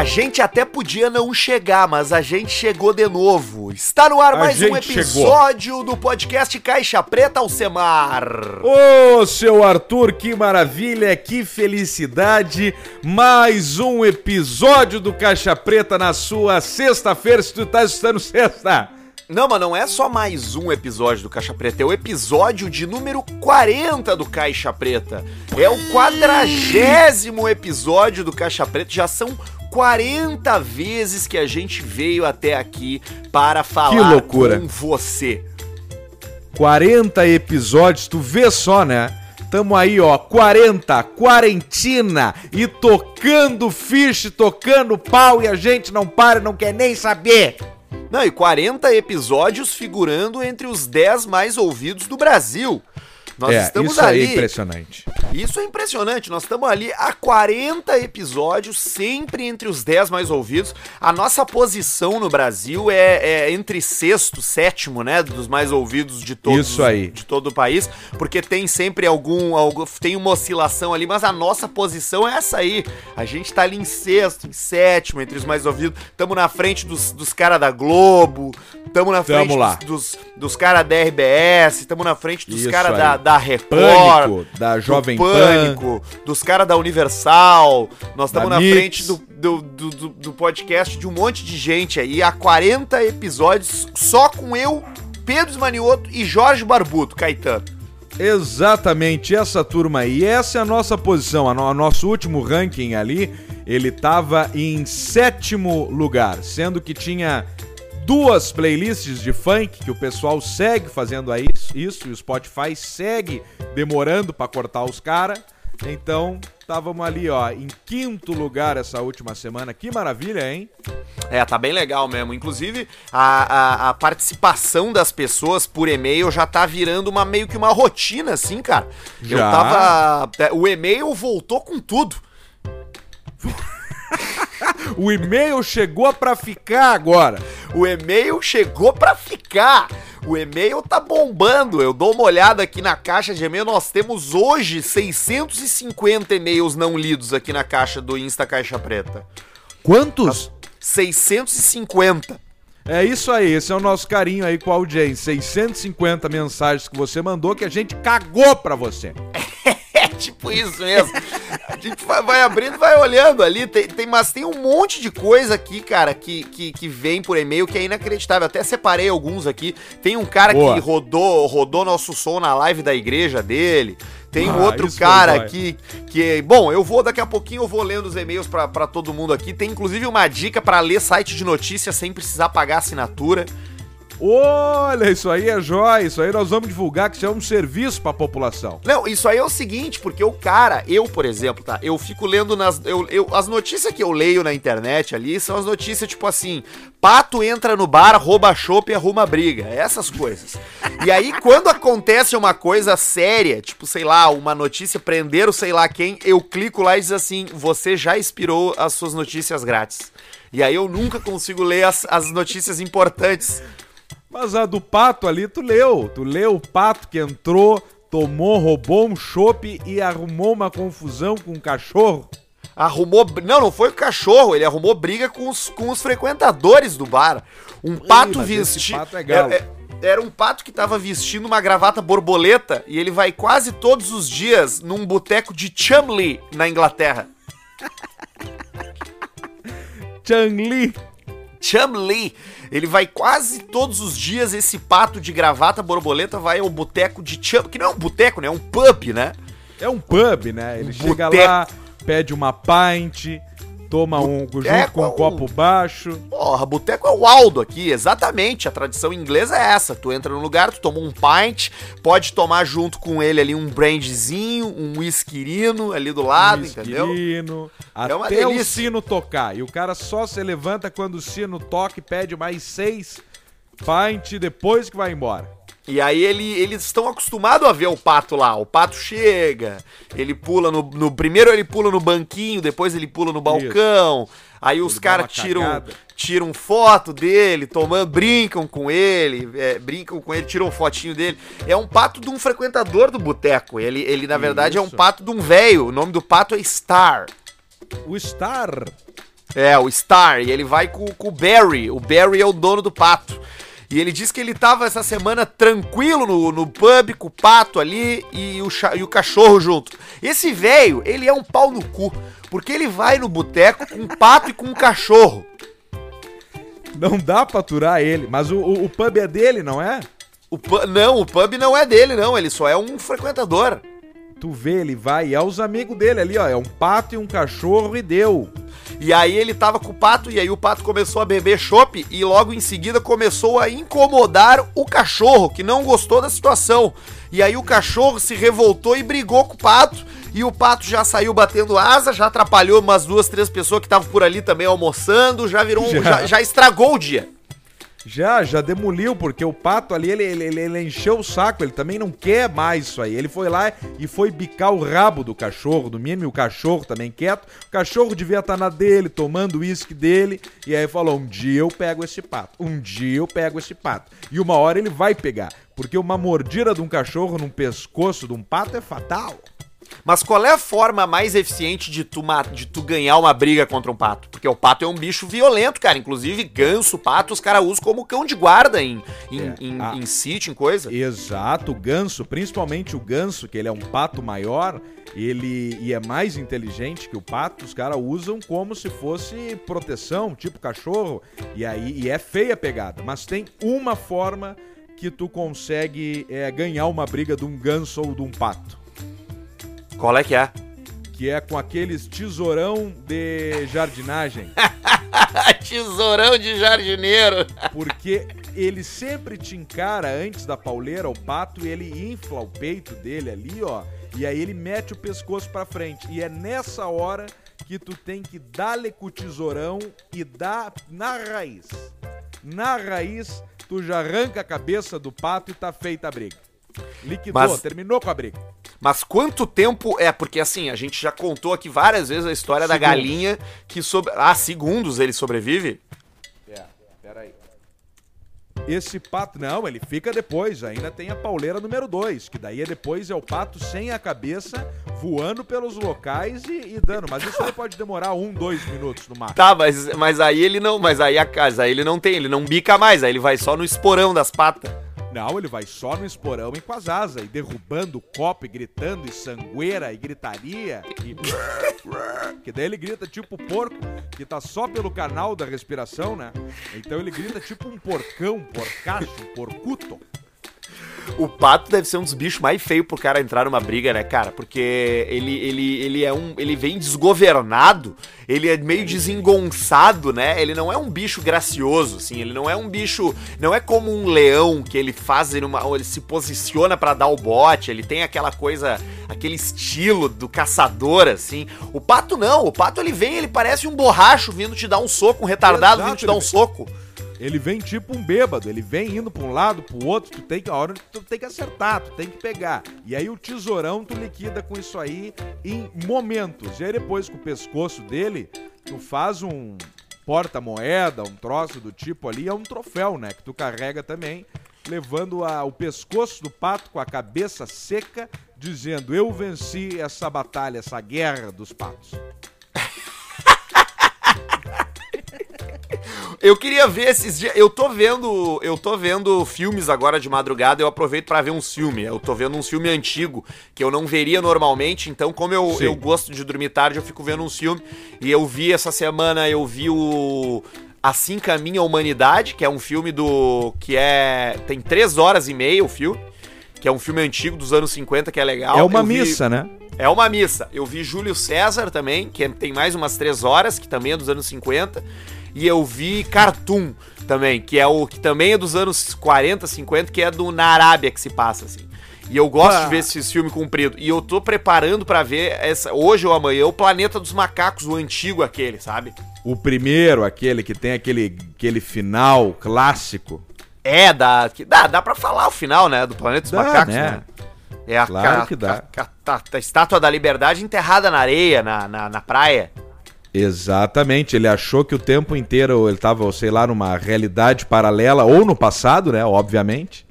A gente até podia não chegar, mas a gente chegou de novo. Está no ar A mais um episódio do podcast Caixa Preta Alcemar. Ô, seu Arthur, que maravilha, que felicidade! Mais um episódio do Caixa Preta na sua sexta-feira, se tu tá estando sexta. Não, mas não é só mais um episódio do Caixa Preta, é o episódio de número 40 do Caixa Preta. É o quadragésimo episódio do Caixa Preta, já são 40 vezes que a gente veio até aqui para falar loucura. com você. 40 episódios, tu vê só, né? Tamo aí, ó, 40, quarentina e tocando ficha, tocando pau e a gente não para, não quer nem saber. Não, e 40 episódios figurando entre os 10 mais ouvidos do Brasil. Nós é, estamos isso ali. aí é impressionante. Isso é impressionante. Nós estamos ali há 40 episódios, sempre entre os 10 mais ouvidos. A nossa posição no Brasil é, é entre sexto, sétimo, né? Dos mais ouvidos de todos Isso aí. de todo o país. Porque tem sempre algum, algum. Tem uma oscilação ali, mas a nossa posição é essa aí. A gente tá ali em sexto, em sétimo, entre os mais ouvidos. Estamos na frente dos, dos caras da Globo. Estamos na frente lá. dos, dos, dos caras da RBS. Estamos na frente dos Isso caras aí. da, da Record. Pânico, da do Jovem Pan. Pânico, dos caras da Universal. Nós estamos na Mix. frente do, do, do, do- do podcast de um monte de gente aí, há 40 episódios, só com eu, Pedro Esmanioto e Jorge Barbuto, Caetano. Exatamente, essa turma aí. Essa é a nossa posição. A no- nosso último ranking ali, ele tava em sétimo lugar, sendo que tinha duas playlists de funk que o pessoal segue fazendo aí isso e o Spotify segue demorando pra cortar os caras. Então, estávamos ali, ó, em quinto lugar essa última semana. Que maravilha, hein? É, tá bem legal mesmo. Inclusive, a, a, a participação das pessoas por e-mail já tá virando uma meio que uma rotina, assim, cara. Eu Já. tava. é, O e-mail voltou com tudo. O e-mail chegou pra ficar agora. O e-mail chegou pra ficar. O e-mail tá bombando. Eu dou uma olhada aqui na caixa de e-mail. Nós temos hoje 650 e-mails não lidos aqui na caixa do Insta Caixa Preta. Quantos? 650. É isso aí, esse é o nosso carinho aí com a audiência. 650 mensagens que você mandou que a gente cagou pra você. Tipo isso mesmo. A gente vai, abrindo, vai olhando ali. Tem, tem- mas tem um monte de coisa aqui, cara, que, que, que vem por e-mail que é inacreditável. Até separei alguns aqui. Tem um cara Boa. que rodou, rodou nosso som na live da igreja dele. Tem um Ah, outro cara aqui que. Bom, eu vou daqui a pouquinho, eu vou lendo os e-mails pra todo mundo aqui. Tem inclusive uma dica pra ler site de notícias sem precisar pagar assinatura. Olha, isso aí é jóia, isso aí nós vamos divulgar que isso é um serviço pra população. Não, isso aí é o seguinte, porque o cara, eu, por exemplo, tá? Eu fico lendo nas. Eu, eu- as notícias que eu leio na internet ali são as notícias tipo assim: pato entra no bar, rouba chopp e arruma briga. Essas coisas. E aí, quando acontece uma coisa séria, tipo, sei lá, uma notícia, prenderam sei lá quem, eu clico lá e diz assim: você já expirou as suas notícias grátis. E aí eu nunca consigo ler as, as notícias importantes. Mas a do pato ali, tu leu. Tu leu o pato que entrou, tomou, roubou um chopp e arrumou uma confusão com um cachorro. Arrumou. Não, não foi o cachorro, ele arrumou briga com os, com os frequentadores do bar. Um pato mas esse vestido. pato é galo. Era um pato que tava vestindo uma gravata borboleta e ele vai quase todos os dias num boteco de Chumley, na Inglaterra. Chang-Li. Chumley. Ele vai quase todos os dias, esse pato de gravata borboleta vai ao boteco de Chum. Que não é um boteco, né? É um pub, né? É um pub, né? Ele Um chega boteco. lá, pede uma pint, toma um junto com um copo baixo. Porra, boteco é o Aldo aqui, exatamente. A tradição inglesa é essa. Tu entra no lugar, tu toma um pint, pode tomar junto com ele ali um brandzinho, um whiskerino ali do lado, entendeu? Esquilino, É uma até o delícia. sino tocar. E o cara só se levanta quando o sino toca e pede mais seis pint depois que vai embora. E aí ele, eles estão acostumados a ver o pato lá. O pato chega, ele pula no, no- Primeiro ele pula no banquinho, depois ele pula no balcão. Aí os Ele caras tiram, cagada. tiram foto dele, tomando, brincam com ele, é, brincam com ele, tiram fotinho dele. É um pato de um frequentador do boteco. Ele, ele na verdade, é um Isso. pato de um velho. O nome do pato é Star. O Star. É, o Star, e ele vai com, com o Barry. O Barry é o dono do pato. E ele diz que ele tava essa semana tranquilo no, no pub com o pato ali e o, e o cachorro junto. Esse velho, ele é um pau no cu, porque ele vai no boteco com um pato e com um cachorro. Não dá pra aturar ele, mas o, o, o pub é dele, não é? O não, o pub não é dele, não, ele só é um frequentador. Tu vê, ele vai e é os amigos dele ali, ó. É um pato e um cachorro e deu. E aí ele tava com o pato, e aí o pato começou a beber chopp e logo em seguida começou a incomodar o cachorro, que não gostou da situação. E aí o cachorro se revoltou e brigou com o pato. E o pato já saiu batendo asa, já atrapalhou umas duas, três pessoas que estavam por ali também almoçando, já virou um, Já. já, já estragou o dia. Já, já demoliu, porque o pato ali, ele, ele, ele- ele encheu o saco, ele também não quer mais isso aí. Ele foi lá e foi bicar o rabo do cachorro, do meme, o cachorro também quieto. O cachorro devia estar na dele, tomando o uísque dele, e aí falou: um dia eu pego esse pato, um dia eu pego esse pato. E uma hora ele vai pegar, porque uma mordida de um cachorro num pescoço de um pato é fatal. Mas qual é a forma mais eficiente de tu, de tu ganhar uma briga contra um pato? Porque o pato é um bicho violento, cara. Inclusive, ganso, pato, os caras usam como cão de guarda em, em, É. em, Ah. em sítio, em coisa. Exato, o ganso, principalmente o ganso, que ele é um pato maior, ele e é mais inteligente que o pato, os caras usam como se fosse proteção, tipo cachorro. E aí e é feia a pegada, mas tem uma forma que tu consegue é, ganhar uma briga de um ganso ou de um pato, Qual é que é? que é com aqueles tesourão de jardinagem. Tesourão de jardineiro. Porque ele sempre te encara antes da pauleira, o pato, e ele infla o peito dele ali, ó. E aí ele mete o pescoço pra frente. E é nessa hora que tu tem que dar-lhe com o tesourão e dar na raiz. Na raiz, tu já arranca a cabeça do pato e tá feita a briga. Liquidou, Mas- terminou com a briga. Mas quanto tempo é? Porque assim, a gente já contou aqui várias vezes a história da Segundos. galinha que sobre. Ah, segundos ele sobrevive? É, peraí. Esse pato, não, ele fica depois. Ainda tem a pauleira número 2, que daí é depois é o pato sem a cabeça, voando pelos locais e, e dando. Mas isso aí pode demorar um, dois minutos no máximo. Tá, mas, mas aí ele não. Mas aí a casa, aí ele não tem, ele não bica mais, aí ele vai só no esporão das patas. Não, ele vai só no esporão com as asas, e derrubando copo, e gritando, e sangueira, e gritaria. E... que daí ele grita tipo porco, que tá só pelo canal da respiração, né? Então ele grita tipo um porcão, um porcacho, um porcuto. O pato deve ser um dos bichos mais feios pro cara entrar numa briga, né, cara? Porque ele, ele, ele é um. Ele vem desgovernado, ele é meio desengonçado, né? Ele não é um bicho gracioso, assim. Ele não é um bicho. Não é como um leão que ele faz uma, ele se posiciona pra dar o bote. Ele tem aquela coisa. aquele estilo do caçador, assim. O pato não. O pato ele vem, ele parece um borracho vindo te dar um soco, um retardado Exato, vindo te dar um soco. Ele vem tipo um bêbado, ele vem indo pra um lado, pro outro, tu tem que, a hora tu tem que acertar, tu tem que pegar. E aí o tesourão tu liquida com isso aí em momentos. E aí depois com o pescoço dele, tu faz um porta-moeda, um troço do tipo ali, é um troféu, né, que tu carrega também, levando a- o pescoço do pato com a cabeça seca, dizendo, eu venci essa batalha, essa guerra dos patos. Eu queria ver esses dias. Eu tô vendo. Eu tô vendo filmes agora de madrugada. Eu aproveito pra ver uns filmes. Eu tô vendo um filme antigo que eu não veria normalmente. Então, como eu, Sim. eu gosto de dormir tarde, eu fico vendo uns filmes. E eu vi essa semana, eu vi o. Assim Caminha a Humanidade, que é um filme do. que é. Tem três horas e meia o filme. Que é um filme antigo dos anos 50, que é legal. é uma Eu vi- missa, né? é uma missa. Eu vi Júlio César também, que é- tem mais umas três horas, que também é dos anos 50. E eu vi Cartoon também, que é o que também é dos anos 40, 50, que é do na Arábia que se passa assim. E eu gosto Ah. de ver esses filmes comprido. E eu tô preparando pra ver essa hoje ou amanhã o Planeta dos Macacos, o antigo aquele, sabe? O primeiro, aquele que tem aquele, aquele final clássico. É, dá, que dá, dá pra falar o final, né, do Planeta dos Dá, Macacos, né? né? É a, Claro ca- que dá. ca- ca- a estátua da liberdade enterrada na areia, na, na, na praia. Exatamente, ele achou que o tempo inteiro ele tava, sei lá, numa realidade paralela, ou no passado, né, obviamente.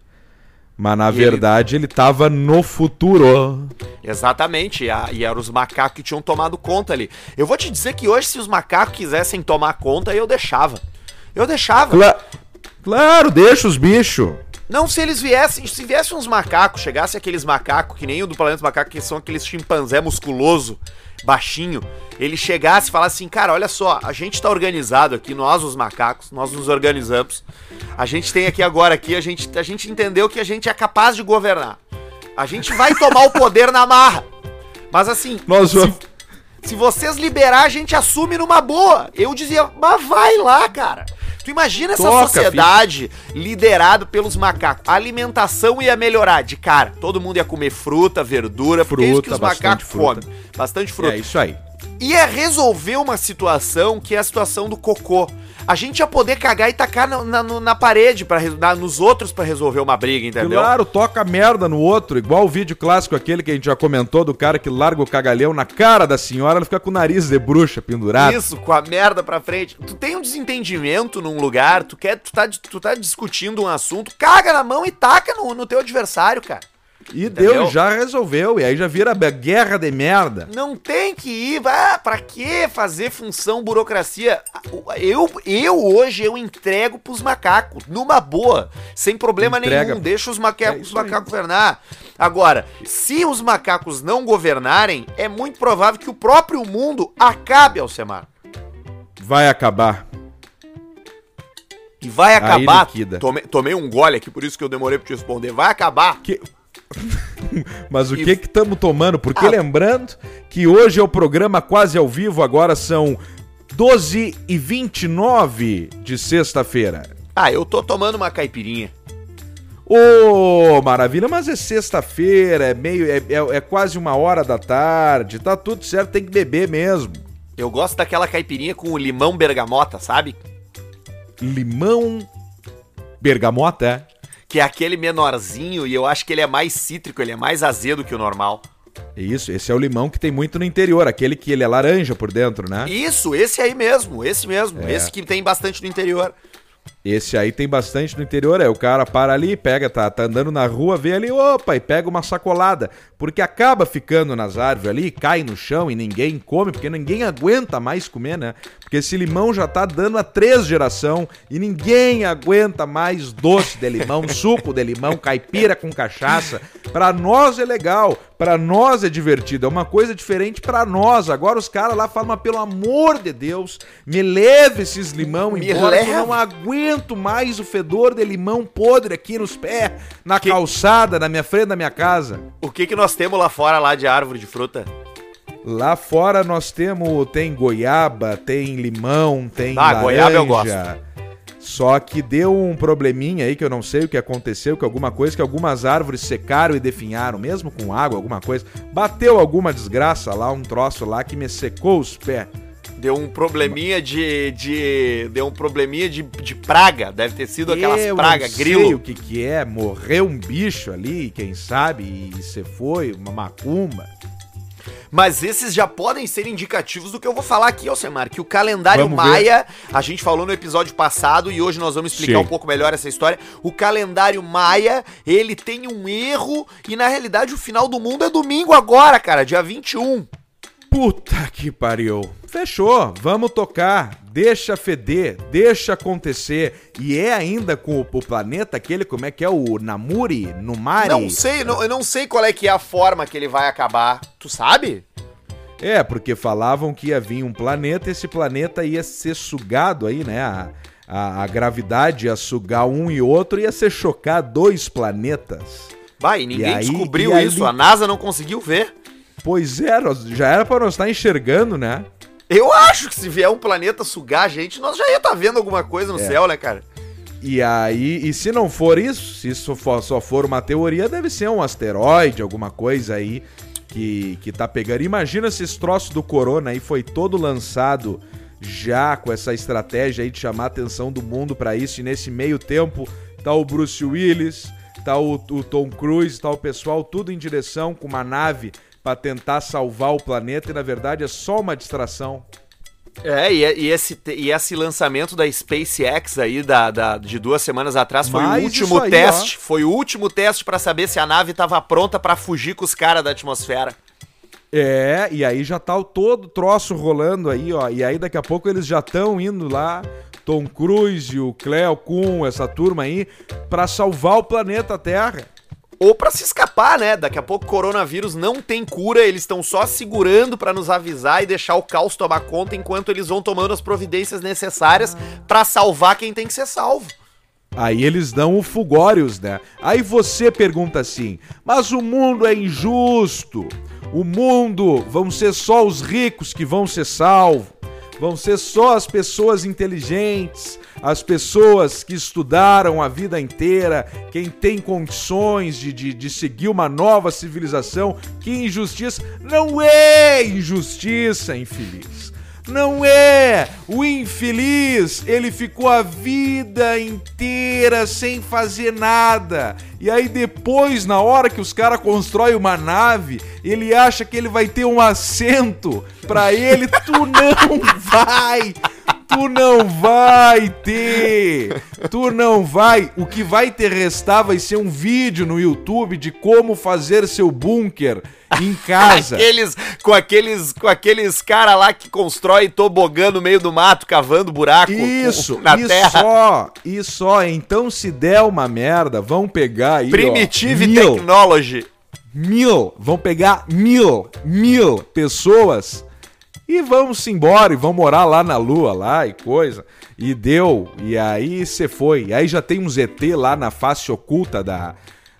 Mas na E verdade ele tava no futuro. Exatamente, e, e eram os macacos que tinham tomado conta ali. Eu vou te dizer que hoje, se os macacos quisessem tomar conta, eu deixava. Eu deixava. Cla- claro, deixa os bichos. Não, se eles viessem, se viessem uns macacos, chegasse aqueles macacos, que nem o do Planeta dos Macacos, que são aqueles chimpanzé musculoso, baixinho, ele chegasse e falasse assim, cara, olha só, a gente tá organizado aqui, nós os macacos, nós nos organizamos. A gente tem aqui agora aqui, a gente, a gente entendeu que a gente é capaz de governar. A gente vai tomar o poder na marra. Mas assim, Nós vamos- se vocês liberar, a gente assume numa boa. Eu dizia, mas vai lá, cara. Tu imagina essa Toca, sociedade liderada pelos macacos. A alimentação ia melhorar de cara. Todo mundo ia comer fruta, verdura, porque é isso que Fruta, os bastante macacos fruta. comem. Bastante fruta. É isso aí. Ia resolver uma situação que é a situação do cocô. A gente ia poder cagar e tacar na, na, na parede, na- nos outros pra resolver uma briga, entendeu? Claro, toca merda no outro, igual o vídeo clássico aquele que a gente já comentou do cara que larga o cagalhão na cara da senhora, ela fica com o nariz de bruxa pendurado. Isso, com a merda pra frente. Tu tem um desentendimento num lugar, tu quer, tu tá, tu tá discutindo um assunto, caga na mão e taca no, no teu adversário, cara. E Entendeu? Deus já resolveu, e aí já vira guerra de merda. Não tem que ir, vai, pra que fazer função burocracia? Eu, eu hoje eu entrego pros macacos, numa boa, sem problema Entrega. nenhum, deixa os, maca É os macacos governar. Agora, se os macacos não governarem, é muito provável que o próprio mundo acabe, Alcemar. Vai acabar. E vai acabar. Tomei, tomei um gole aqui, por isso que eu demorei pra te responder. Vai acabar. Que- Mas o que que estamos tomando? Porque Ah. lembrando que hoje é o programa quase ao vivo, agora são 12 e 29 de sexta-feira. Ah, eu tô tomando uma caipirinha. Ô, maravilha, mas é sexta-feira, é meio. É, é- é quase uma hora da tarde, tá tudo certo, tem que beber mesmo. Eu gosto daquela caipirinha com o limão bergamota, sabe? Limão bergamota, é? Que é aquele menorzinho e eu acho que ele é mais cítrico, ele é mais azedo que o normal. Isso, esse é o limão que tem muito no interior, aquele que ele é laranja por dentro, né? Isso, esse aí mesmo, esse mesmo. É. Esse que tem bastante no interior. Esse aí tem bastante no interior, é o cara para ali, pega, tá, tá andando na rua, vê ali, opa, e pega uma sacolada, porque acaba ficando nas árvores ali, cai no chão e ninguém come, porque ninguém aguenta mais comer, né? Porque esse limão já tá dando a três geração e ninguém aguenta mais doce de limão, suco de limão, caipira com cachaça. Pra nós é legal, pra nós é divertido, é uma coisa diferente pra nós. Agora os caras lá falam, pelo amor de Deus, me leve esses limão Me embora, eu não aguento mais o fedor de limão podre aqui nos pés, na calçada, na minha frente da minha casa. O que que nós temos lá fora lá de árvore de fruta? Lá fora nós temos, tem goiaba, tem limão, tem Ah, laranja. goiaba eu gosto. Só que deu um probleminha aí que eu não sei o que aconteceu, que alguma coisa, que algumas árvores secaram e definharam, mesmo com água, alguma coisa. Bateu alguma desgraça lá, um troço lá que me secou os pés. Deu um probleminha de. de deu um probleminha de, de praga. Deve ter sido aquelas eu pragas, não sei grilo. o que que é, morreu um bicho ali, quem sabe, e você foi, uma macumba. Mas esses já podem ser indicativos do que eu vou falar aqui, Alcemar, que o calendário Vamos ver. maia, a gente falou no episódio passado e hoje nós vamos explicar Sim. um pouco melhor essa história. O calendário maia, ele tem um erro e na realidade o final do mundo é domingo agora, cara, dia 21. Puta que pariu. Fechou, vamos tocar. Deixa feder, deixa acontecer. E é ainda com o, o planeta aquele, como é que é? O Namuri? Numari? Não sei, não- eu não sei qual é que é a forma que ele vai acabar. Tu sabe? É, porque falavam que ia vir um planeta e esse planeta ia ser sugado aí, né? A, a, a gravidade ia sugar um e outro e ia ser chocar dois planetas. Vai, ninguém E aí- descobriu isso, a NASA não conseguiu ver. Pois é, já era pra nós estar enxergando, né? Eu acho que se vier um planeta sugar a gente, nós já ia estar vendo alguma coisa no É. céu, né, cara? E aí, e se não for isso, se isso for- só for uma teoria, deve ser um asteroide, alguma coisa aí que, que tá pegando. Imagina se esse troço do corona aí foi todo lançado já com essa estratégia aí de chamar a atenção do mundo pra isso, e nesse meio tempo tá o Bruce Willis, tá o, o Tom Cruise, tá o pessoal tudo em direção com uma nave pra tentar salvar o planeta e na verdade é só uma distração. É, e, e esse, e esse lançamento da SpaceX aí da, da, de duas semanas atrás foi Mas o último aí, teste. Ó. Foi o último teste para saber se a nave estava pronta para fugir com os caras da atmosfera. É, e aí já tá o todo troço rolando aí, ó. E aí daqui a pouco eles já estão indo lá, Tom Cruise, o Cleo Kuhn, essa turma aí, para salvar o planeta Terra ou para se escapar, né? Daqui a pouco coronavírus não tem cura, eles estão só segurando para nos avisar e deixar o caos tomar conta enquanto eles vão tomando as providências necessárias para salvar quem tem que ser salvo. Aí eles dão o Fugórios, né? Aí você pergunta assim: mas o mundo é injusto. O mundo vão ser só os ricos que vão ser salvos. Vão ser só as pessoas inteligentes, as pessoas que estudaram a vida inteira, quem tem condições de, de, de seguir uma nova civilização. Que injustiça! Não é injustiça, infeliz. Não é! O infeliz, ele ficou a vida inteira sem fazer nada. E aí depois, na hora que os caras constroem uma nave, ele acha que ele vai ter um assento. Pra ele, tu não vai! Tu não vai ter! Tu não vai! O que vai ter restar vai ser um vídeo no YouTube de como fazer seu bunker em casa. aqueles, com aqueles com aqueles cara lá que constrói tobogã no meio do mato, cavando buraco isso, na e terra. Só, e só, então se der uma merda, vão pegar aí, Primitive ó, mil, Technology. Mil, vão pegar mil, mil pessoas e vamos embora e vamos morar lá na lua lá e coisa. E deu, e aí você foi. E aí já tem um ZT lá na face oculta da,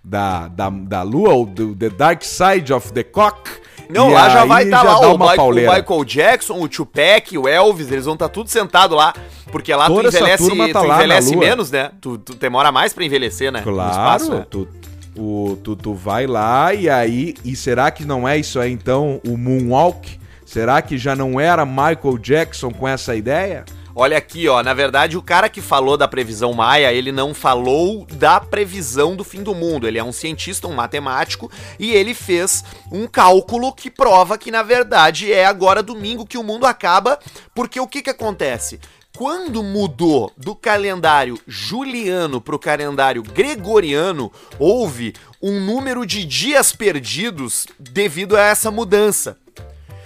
da, da, da lua, ou do The Dark Side of the Cock. Não, lá já vai estar tá lá o Michael, o Michael, Jackson, o Tupac, o Elvis, eles vão estar tá tudo sentado lá, porque lá Toda tu envelhece, tá tu envelhece menos, né? Tu, tu demora mais para envelhecer, né? Claro, espaço, né? Tu, o, tu, tu vai lá e aí, e será que não é isso aí então, o Moonwalk? Será que já não era Michael Jackson com essa ideia? Olha aqui, ó, na verdade o cara que falou da previsão maia, ele não falou da previsão do fim do mundo. Ele é um cientista, um matemático e ele fez um cálculo que prova que na verdade é agora domingo que o mundo acaba, porque o que que acontece? Quando mudou do calendário juliano para o calendário gregoriano, houve um número de dias perdidos devido a essa mudança.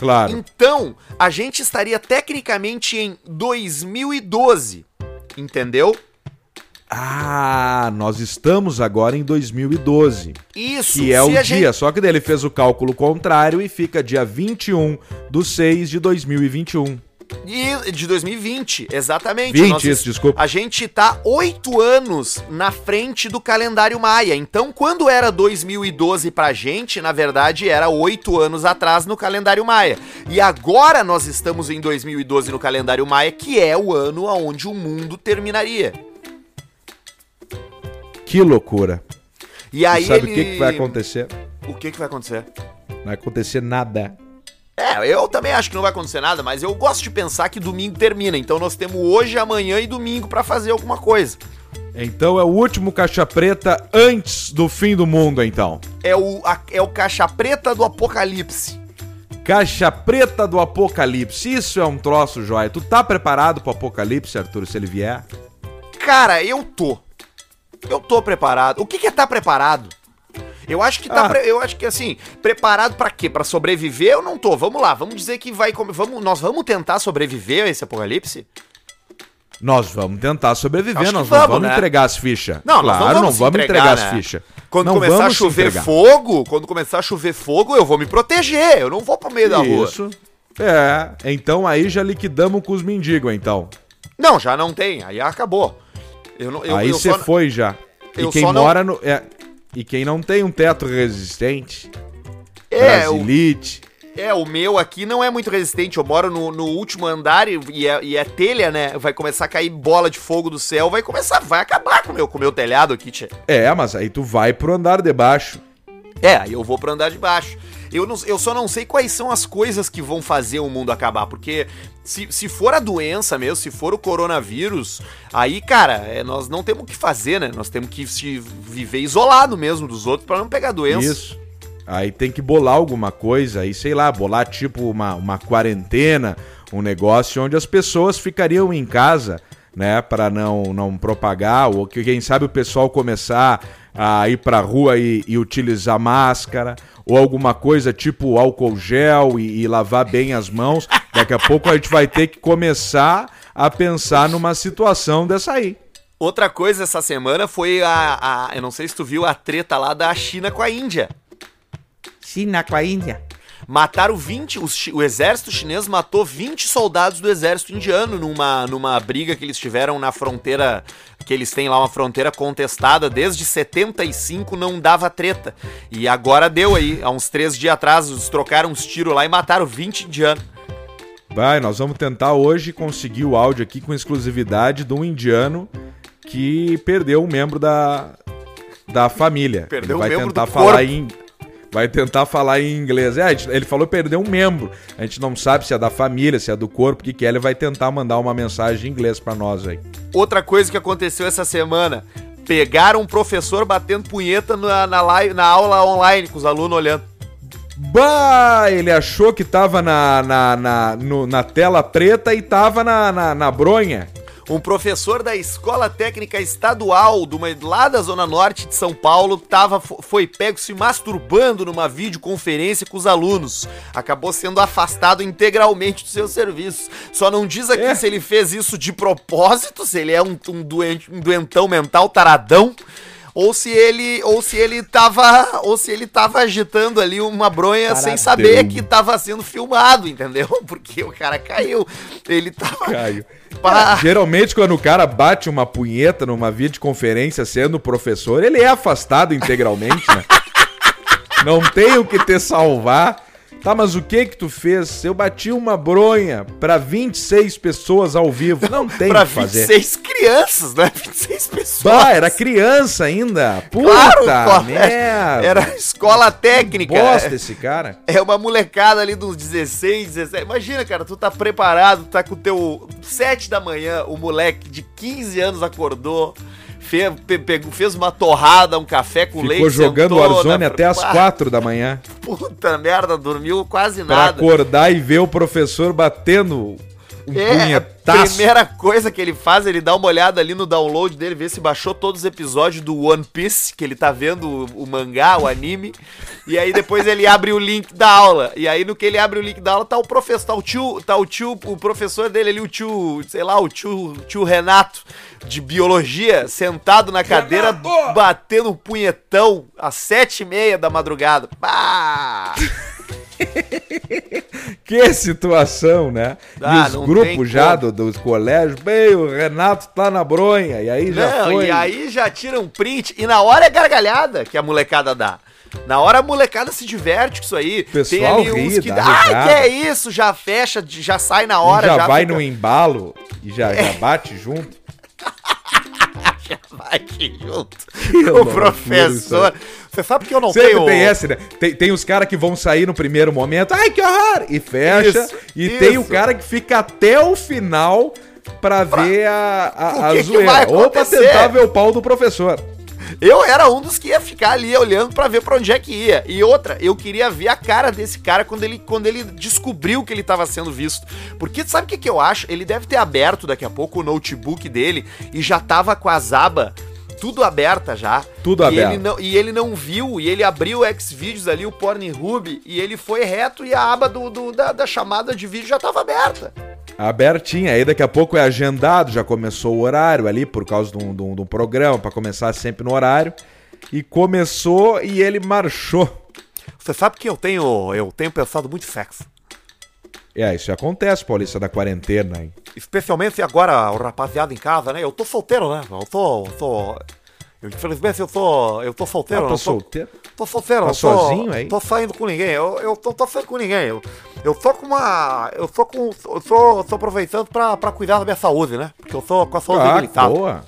Claro. Então, a gente estaria tecnicamente em 2012, entendeu? Ah, nós estamos agora em 2012. Isso, Que é o dia, gente... só que daí ele fez o cálculo contrário e fica dia 21 de 6 de 2021. E de 2020, exatamente. 20, Nós, isso, desculpa. A gente tá oito anos na frente do calendário maia. Então, quando era 2012 pra gente, na verdade era oito anos atrás no calendário maia. E agora nós estamos em 2012 no calendário maia, que é o ano onde o mundo terminaria. Que loucura. E aí sabe ele... o que, que vai acontecer? O que, que vai acontecer? Não vai acontecer nada. É, eu também acho que não vai acontecer nada, mas eu gosto de pensar que domingo termina. Então nós temos hoje, amanhã e domingo para fazer alguma coisa. Então é o último caixa preta antes do fim do mundo, então. É o, a, é o caixa preta do apocalipse. Caixa preta do apocalipse. Isso é um troço, joia. Tu tá preparado pro apocalipse, Arthur, se ele vier? Cara, eu tô. Eu tô preparado. O que, que é tá preparado? Eu acho que tá, ah. eu acho que assim, preparado para quê? Para sobreviver? Eu não tô. Vamos lá, vamos dizer que vai vamos, nós vamos tentar sobreviver a esse apocalipse? Nós vamos tentar sobreviver, nós vamos, não vamos né? entregar as fichas. Não, claro, não vamos, não vamos entregar, entregar né? as fichas. Quando não começar a chover fogo, quando começar a chover fogo, eu vou me proteger, eu não vou pro meio da rua. Isso. É, então aí já liquidamos com os mendigos, então. Não, já não tem, aí acabou. Eu eu, aí você foi já. E quem mora não... no. É, e quem não tem um teto resistente, é, Brasilite... O... É, o meu aqui não é muito resistente. Eu moro no, no último andar e, e, é, e, é, telha, né? Vai começar a cair bola de fogo do céu, vai começar, vai acabar com o meu, com meu telhado aqui, tia. É, mas aí tu vai pro andar de baixo. É, eu vou pro andar de baixo. Eu, não, eu só não sei quais são as coisas que vão fazer o mundo acabar, porque se, se for a doença mesmo, se for o coronavírus, aí, cara, é, nós não temos o que fazer, né? Nós temos que se viver isolado mesmo dos outros para não pegar doença. Isso. Aí tem que bolar alguma coisa, aí sei lá, bolar tipo uma, uma quarentena um negócio onde as pessoas ficariam em casa, né, para não, não propagar, ou que quem sabe o pessoal começar a ir para rua e, e, utilizar máscara, ou alguma coisa tipo álcool gel e, e lavar bem as mãos. Daqui a pouco a gente vai ter que começar a pensar numa situação dessa aí. Outra coisa essa semana foi a, a. Eu não sei se tu viu a treta lá da China com a Índia. China com a Índia. Mataram 20. O, o, exército chinês matou 20 soldados do exército indiano numa, numa briga que eles tiveram na fronteira. Que eles têm lá uma fronteira contestada. Desde 75 não dava treta. E agora deu aí. Há uns três dias atrás, eles trocaram uns tiros lá e mataram 20 indianos. Vai, nós vamos tentar hoje conseguir o áudio aqui com exclusividade de um indiano que perdeu um membro da, da família. Perdeu ele vai um membro tentar falar corpo. em vai tentar falar em inglês. É, ele falou perder um membro. A gente não sabe se é da família, se é do corpo, o que que é. Ele vai tentar mandar uma mensagem em inglês para nós aí. Outra coisa que aconteceu essa semana, pegaram um professor batendo punheta na, na, live, na aula online com os alunos olhando. Bah, ele achou que tava na, na, na, no, na tela preta e tava na, na, na bronha. Um professor da Escola Técnica Estadual do lá da Zona Norte de São Paulo tava, foi pego se masturbando numa videoconferência com os alunos. Acabou sendo afastado integralmente do seu serviço. Só não diz aqui É. se ele fez isso de propósito, se ele é um, um, doente, um doentão mental taradão. Ou se ele, ou se ele tava, ou se ele tava agitando ali uma bronha sem Taradão. saber que tava sendo filmado, entendeu? Porque o cara caiu. Ele tava Caio. Pá. Geralmente, quando o cara bate uma punheta numa videoconferência sendo professor, ele é afastado integralmente, né? Não tem o que te salvar. Tá, mas o que que tu fez? Eu bati uma bronha pra 26 pessoas ao vivo. Não tem o pra que fazer. 26 crianças, né? 26 pessoas. Bah, era criança ainda. Puta Claro, pô, merda. Era escola técnica. Bosta esse cara. É uma molecada ali dos 16, 17. Imagina, cara, tu tá preparado, tá com o teu 7 da manhã, o moleque de 15 anos acordou, fez, pegou, fez uma torrada, um café com leite. Ficou jogando sentou Warzone na- até as 4 da manhã. Puta merda, dormiu quase Pra nada. acordar e ver o professor batendo um É, a punhetaço. primeira coisa que ele faz, ele dá uma olhada ali no download dele, ver se baixou todos os episódios do One Piece, que ele tá vendo o, o mangá, o anime, e aí depois ele abre o link da aula. E aí no que ele abre o link da aula tá o professor, tá o tio, tá o tio, o professor dele ali, o tio, sei lá, o tio, tio Renato de biologia, sentado na cadeira, Renato! batendo um punhetão às sete e meia da madrugada. Pá! Que situação, né? Ah, e os tem grupos já do, dos colégios, bem, o Renato tá na bronha, e aí já Não, foi. e aí já tira um print, e na hora é gargalhada que a molecada dá. Na hora a molecada se diverte com isso aí. pessoal ri, que dá dá, ah, risada. que é isso, já fecha, já sai na hora. já, vai fica- no embalo e já, já bate junto. Aqui junto. Que o loucura professor. Você sabe que eu não Sempre tenho. tem esse, né? Tem, tem os caras que vão sair no primeiro momento, ai que horror! E fecha. Isso, e tem o isso. cara que fica até o final pra, ver a, a, O a que zoeira. Ou pra tentar ver o pau do professor. Eu era um dos que ia ficar ali olhando pra ver pra onde é que ia. E outra, eu queria ver a cara desse cara quando ele, quando ele descobriu que ele tava sendo visto. Porque sabe o que, que eu acho? Ele deve ter aberto daqui a pouco o notebook dele e já tava com as abas tudo aberta já. Tudo e aberto. Ele não, e ele não viu, e ele abriu o Xvideos ali, o Pornhub, e ele foi reto e a aba do, do- da, da chamada de vídeo já tava aberta. Abertinha, aí daqui a pouco é agendado, já começou o horário ali, por causa de um, de um- de um programa, pra começar sempre no horário. E começou e ele marchou. Você sabe que eu tenho, eu tenho pensado muito sexo. É, isso acontece, Paulista, da quarentena, hein? Especialmente agora, o rapaziada em casa, né? Eu tô solteiro, né? Eu tô. Eu tô... eu, infelizmente eu tô. Eu tô solteiro. Ah, tô não solteiro. Tô solteiro, Tá não tô, sozinho aí? Tô saindo com ninguém. Eu, eu tô, tô saindo com ninguém. Eu, eu tô com uma. Eu tô com. Eu tô, tô aproveitando pra, pra cuidar da minha saúde, né? Porque eu tô com a saúde Ah, debilitada. boa.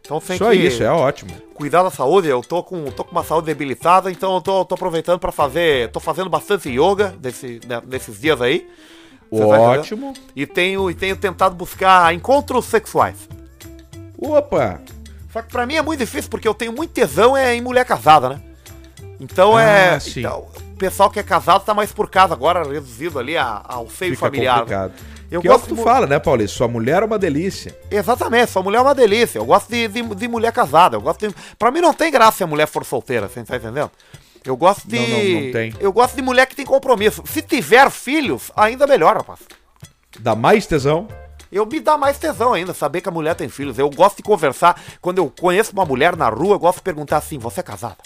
Então tem Só que isso, é ótimo. cuidar da saúde. Eu tô com, tô com uma saúde debilitada, então eu tô, tô aproveitando pra fazer. Tô fazendo bastante yoga desse, né, nesses dias aí. Ótimo. E tenho, e tenho tentado buscar encontros sexuais. Opa! Só que pra mim é muito difícil, porque eu tenho muito tesão é em mulher casada, né? Então Ah, é. sim. Então, pessoal que é casado tá mais por casa agora, reduzido ali ao seio Fica familiar. complicado. Eu que é o que gosto tu mu- fala, né, Paulista? Sua mulher é uma delícia. Exatamente, sua mulher é uma delícia. Eu gosto de, de, de mulher casada. Eu gosto de. Pra mim não tem graça se a mulher for solteira, você tá entendendo? Eu gosto de. Não, não, não tem. Eu gosto de mulher que tem compromisso. Se tiver filhos, ainda melhor, rapaz. Dá mais tesão. Eu me dá mais tesão ainda, saber que a mulher tem filhos. Eu gosto de conversar. Quando eu conheço uma mulher na rua, eu gosto de perguntar assim: você é casada?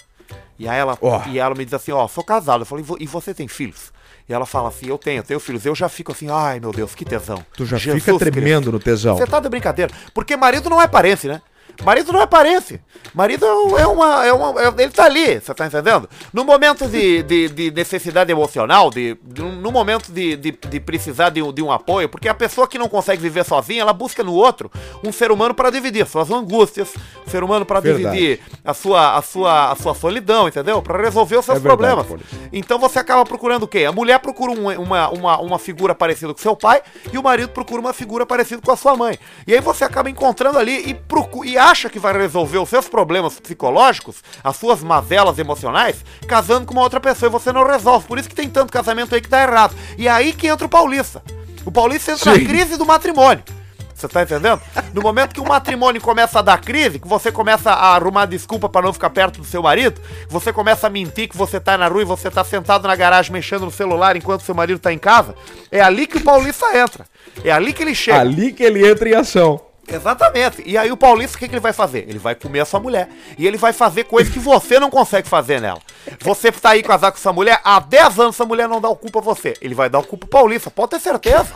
E aí ela, Ó. e ela me diz assim: ó, sou casado. Eu falo: "E vo- você tem filhos? E ela fala assim: eu tenho, eu tenho filhos. Eu já fico assim: ai meu Deus, que tesão. Tu já Jesus fica Cristo. tremendo no tesão. Você tá de brincadeira. Porque marido não é parente, né? Marido não é parente. Marido é uma. É uma é- ele tá ali, você tá entendendo? No momento de, de, de necessidade emocional, de, de no momento de, de, de precisar de um, de um apoio, porque a pessoa que não consegue viver sozinha, ela busca no outro um ser humano para dividir suas angústias, um ser humano para Verdade. dividir a sua, a, sua, a sua solidão, entendeu? Para resolver os seus É verdade, problemas. Paulista. Então você acaba procurando o quê? A mulher procura um- uma, uma, uma figura parecida com seu pai e o marido procura uma figura parecida com a sua mãe. E aí você acaba encontrando ali e, procu- e acha que vai resolver os seus problemas psicológicos, as suas mazelas emocionais, casando com uma outra pessoa e você não resolve. Por isso que tem tanto casamento aí que dá errado. E é aí que entra o paulista. O paulista entra Sim. na crise do matrimônio. Você tá entendendo? No momento que o matrimônio começa a dar crise, que você começa a arrumar desculpa pra não ficar perto do seu marido, que você começa a mentir que você tá na rua e você tá sentado na garagem mexendo no celular enquanto seu marido tá em casa, é ali que o paulista entra. É ali que ele chega. Ali que ele entra em ação. Exatamente. E aí o paulista, o que, que ele vai fazer? Ele vai comer a sua mulher. E ele vai fazer coisas que você não consegue fazer nela. Você tá aí casado com sua mulher, há 10 anos essa mulher não dá o culpa a você. Ele vai dar o culpa pro paulista, pode ter certeza.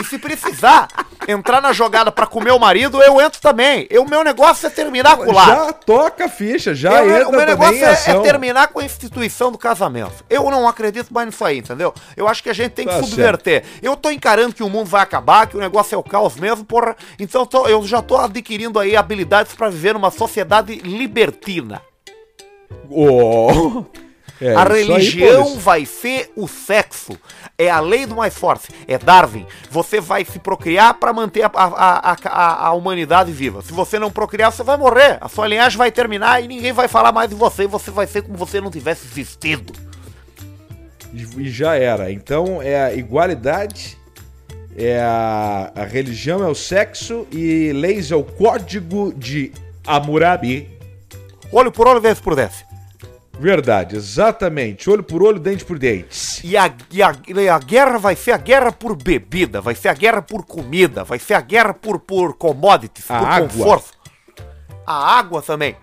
E se precisar entrar na jogada pra comer o marido, eu entro também. O meu negócio é terminar com o lar. Já toca a ficha, já Eu- entra o meu negócio é, é terminar com a instituição do casamento. Eu não acredito mais nisso aí, entendeu? Eu acho que a gente tem que Tá subverter. Eu tô encarando que o mundo vai acabar, que o negócio é o caos mesmo, porra. Então eu tô- eu já tô adquirindo aí habilidades pra viver numa sociedade libertina. Oh. É, a aí, religião Paulista. vai ser o sexo. É a lei do mais forte. É Darwin. Você vai se procriar pra manter a, a, a, a, humanidade viva. Se você não procriar, você vai morrer. A sua linhagem vai terminar e ninguém vai falar mais de você. E você vai ser como se você não tivesse existido. E já era. Então é a igualdade, é a, a religião é o sexo e leis é o código de Hammurabi. Olho por olho, dente por dente. Verdade, exatamente. Olho por olho, dente por dente. E a, e, a, e a guerra vai ser a guerra por bebida, vai ser a guerra por comida, vai ser a guerra por, por commodities, A por água. conforto. A água também.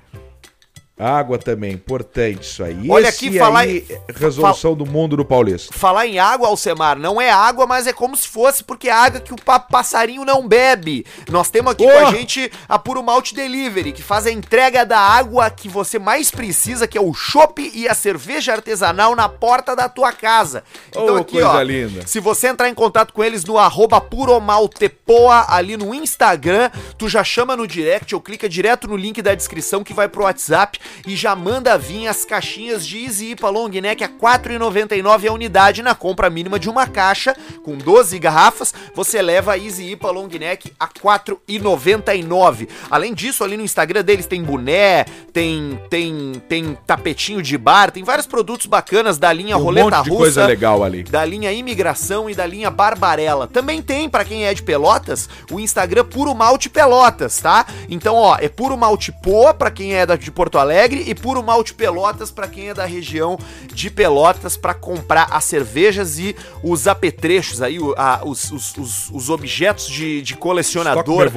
Água também, importante isso aí. Olha Esse aqui, falar aí, em- resolução do mundo do Paulista. Falar em água, Alcemar, não é água, mas é como se fosse, porque é água que o pa- passarinho não bebe. Nós temos aqui com a Oh! gente a Puro Malte Delivery, que faz a entrega da água que você mais precisa, que é o chopp e a cerveja artesanal na porta da tua casa. Então Oh, aqui, coisa ó, linda. se você entrar em contato com eles no arroba puromaltepoa ali no Instagram, tu já chama no direct ou clica direto no link da descrição que vai pro WhatsApp e já manda vir as caixinhas de Easy IPA Long Neck a R$ 4,99 a unidade na compra mínima de uma caixa com 12 garrafas, você leva a Easy IPA Long Neck a R$ 4,99. Além disso, ali no Instagram deles tem boné, tem tem tem tapetinho de bar, tem vários produtos bacanas da linha Tem um roleta monte de russa coisa legal ali. da linha Imigração e da linha Barbarella. Também tem, pra quem é de Pelotas, o Instagram Puro Malte Pelotas, tá? Então, ó, é Puro Malte Poa pra quem é da, de Porto Alegre e Puro Malte Pelotas pra quem é da região de Pelotas pra comprar as cervejas e os apetrechos aí, a- os, os, os, os objetos de, de colecionador,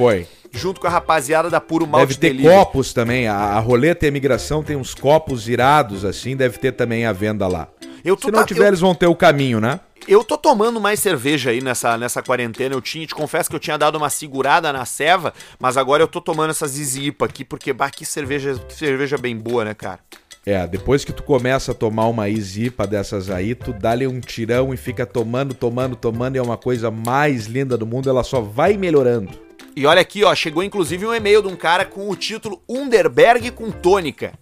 junto com a rapaziada da Puro Malte Deve ter Delivery. copos também. A, a roleta e a imigração tem uns copos irados assim, deve ter também a venda lá. Eu Se não ta- tiver, eu- eles vão ter o caminho, né? Eu tô tomando mais cerveja aí nessa, nessa quarentena. Eu tinha, te confesso que eu tinha dado uma segurada na ceva, mas agora eu tô tomando essas IPA aqui, porque bah, que cerveja, que cerveja bem boa, né, cara? É, depois que tu começa a tomar uma Isipa dessas aí, tu dá-lhe um tirão e fica tomando, tomando, tomando, e é uma coisa mais linda do mundo, ela só vai melhorando. E olha aqui, ó, chegou inclusive um e-mail de um cara com o título Underberg com tônica.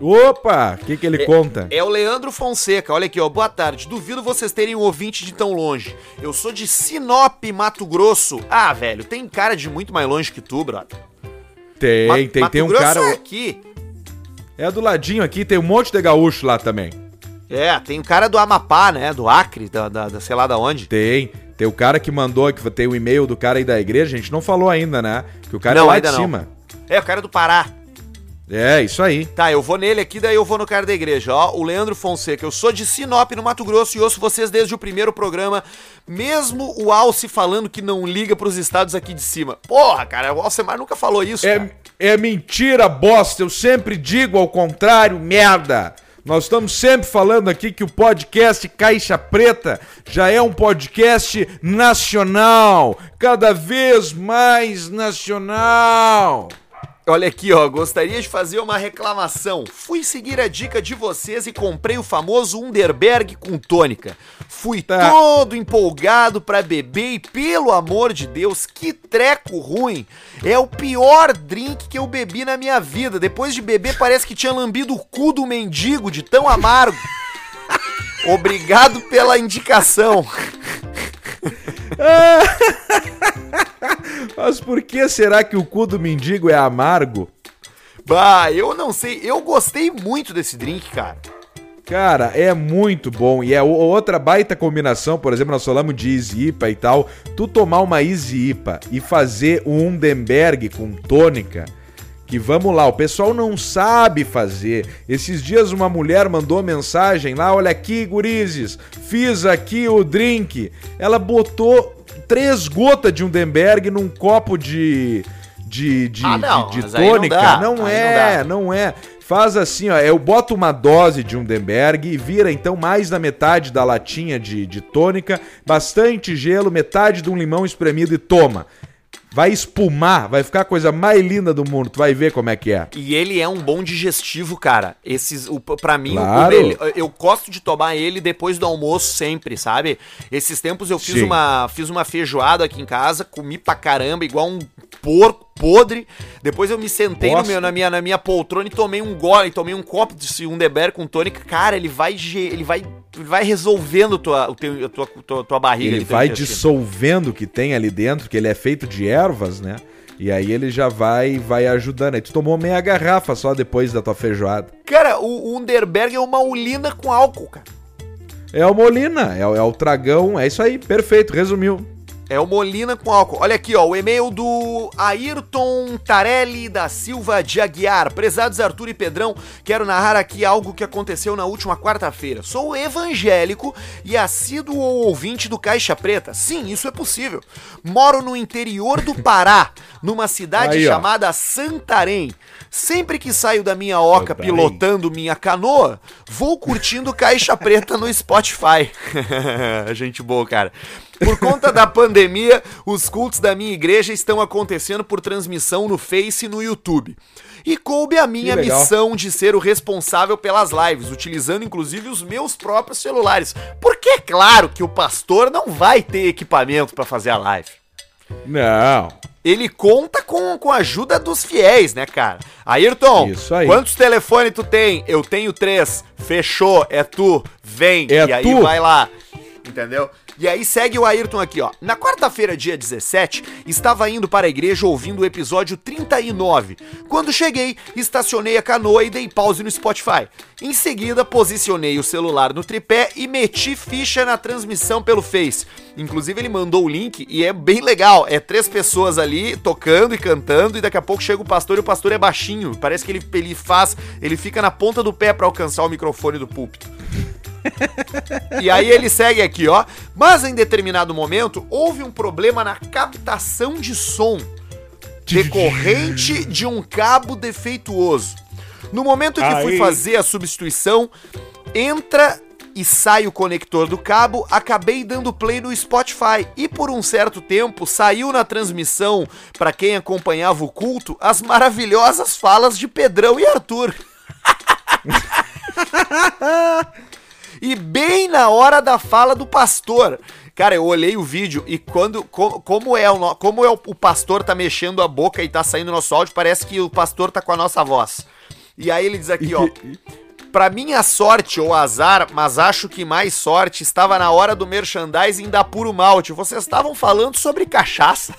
Opa, o que que ele conta? É o Leandro Fonseca, olha aqui, ó. Boa tarde. Duvido vocês terem um ouvinte de tão longe. Eu sou de Sinop, Mato Grosso. Ah, velho, tem cara de muito mais longe que tu, brother. Tem, Ma- tem, tem um cara. é aqui. É do ladinho aqui, tem um monte de gaúcho lá também. É, tem o cara do Amapá, né? Do Acre, da, da, da sei lá da onde. Tem. Tem o cara que mandou, que tem o e-mail do cara aí da igreja, a gente não falou ainda, né? Que o cara Não, é lá de não. cima. É, o cara do Pará. É, isso aí. Tá, eu vou nele aqui, daí eu vou no cara da igreja. Ó, o Leandro Fonseca. Eu sou de Sinop, no Mato Grosso, e ouço vocês desde o primeiro programa. Mesmo o Alce falando que não liga pros estados aqui de cima. Porra, cara, o Alcemar nunca falou isso, cara. É, é mentira, bosta. Eu sempre digo ao contrário, merda. Nós estamos sempre falando aqui que o podcast Caixa Preta já é um podcast nacional, cada vez mais nacional. Olha aqui, ó, gostaria de fazer uma reclamação. Fui seguir a dica de vocês e comprei o famoso Underberg com tônica. Fui Tá. todo empolgado pra beber e, pelo amor de Deus, que treco ruim. É o pior drink que eu bebi na minha vida. Depois de beber, parece que tinha lambido o cu do mendigo de tão amargo. Obrigado pela indicação. Mas por que será que o cu do mendigo é amargo? Bah, eu não sei. Eu gostei muito desse drink, cara. Cara, é muito bom. E é outra baita combinação, por exemplo, nós falamos de Easy IPA e tal. Tu tomar uma Easy IPA e fazer um Undenberg com tônica, que vamos lá, o pessoal não sabe fazer. Esses dias uma mulher mandou mensagem lá, olha aqui, gurizes, fiz aqui o drink. Ela botou três gotas de Undenberg num copo de... De, de, Ah, não, de, de não tônica. não, não é, dá. não é. Faz assim, ó. Eu boto uma dose de Undenberg e vira então mais da metade da latinha de, de tônica, bastante gelo, metade de um limão espremido e toma. Vai espumar, vai ficar a coisa mais linda do mundo. Tu vai ver como é que é. E ele é um bom digestivo, cara. Esses, o, pra mim, Claro. o dele, eu gosto de tomar ele depois do almoço sempre, sabe? Esses tempos eu fiz Sim. uma, fiz uma feijoada aqui em casa, comi pra caramba, igual um porco podre. Depois eu me sentei meu, na, minha, na minha poltrona e tomei um gole, tomei um copo de Underberg com tônica. Cara, ele vai, ele vai, vai resolvendo tua, o teu, a tua, tua, tua barriga. Ele vai intestino. dissolvendo o que tem ali dentro, que ele é feito de ervas, né? E aí ele já vai vai ajudando. Aí tu tomou meia garrafa só depois da tua feijoada. Cara, o, Underberg é uma urina com álcool, cara. É o Molina, é, o- é o tragão, é isso aí, perfeito, resumiu. É o Molina com álcool. Olha aqui, ó, o e-mail do Ayrton Tarelli da Silva de Aguiar. Prezados Arthur e Pedrão, quero narrar aqui algo que aconteceu na última quarta-feira. Sou evangélico e assíduo ouvinte do Caixa Preta. Sim, isso é possível. Moro no interior do Pará, numa cidade Aí, chamada Santarém. Sempre que saio da minha oca Santarém. pilotando minha canoa, vou curtindo Caixa Preta no Spotify. Gente boa, cara. Por conta da pandemia, os cultos da minha igreja estão acontecendo por transmissão no Face e no YouTube. E coube a minha missão de ser o responsável pelas lives, utilizando inclusive os meus próprios celulares. Porque é claro que o pastor não vai ter equipamento para fazer a live Não. ele conta com, com a ajuda dos fiéis, né, cara? Ayrton, Isso aí. quantos telefones tu tem? Eu tenho três. Fechou, é tu. Vem. É e aí tu. vai lá. Entendeu? E aí segue o Ayrton aqui, ó. Na quarta-feira, dia 17, estava indo para a igreja ouvindo o episódio 39. Quando cheguei, estacionei a canoa e dei pause no Spotify. Em seguida, posicionei o celular no tripé e meti ficha na transmissão pelo Face. Inclusive, ele mandou o link e é bem legal. É três pessoas ali tocando e cantando, e daqui a pouco chega o pastor e o pastor é baixinho. Parece que ele, ele faz. Ele fica na ponta do pé para alcançar o microfone do púlpito. E aí ele segue aqui, ó. Mas em determinado momento houve um problema na captação de som decorrente de um cabo defeituoso. No momento que fui fazer a substituição, entra e sai o conector do cabo, acabei dando play no Spotify e por um certo tempo saiu na transmissão para quem acompanhava o culto as maravilhosas falas de Pedrão e Arthur. E bem na hora da fala do pastor. Cara, eu olhei o vídeo e quando. co- como é, o, como é o, o pastor tá mexendo a boca e tá saindo nosso áudio, parece que o pastor tá com a nossa voz. E aí ele diz aqui, ó. Pra minha sorte ou azar, mas acho que mais sorte, estava na hora do merchandising da Puro Malte. Vocês estavam falando sobre cachaça.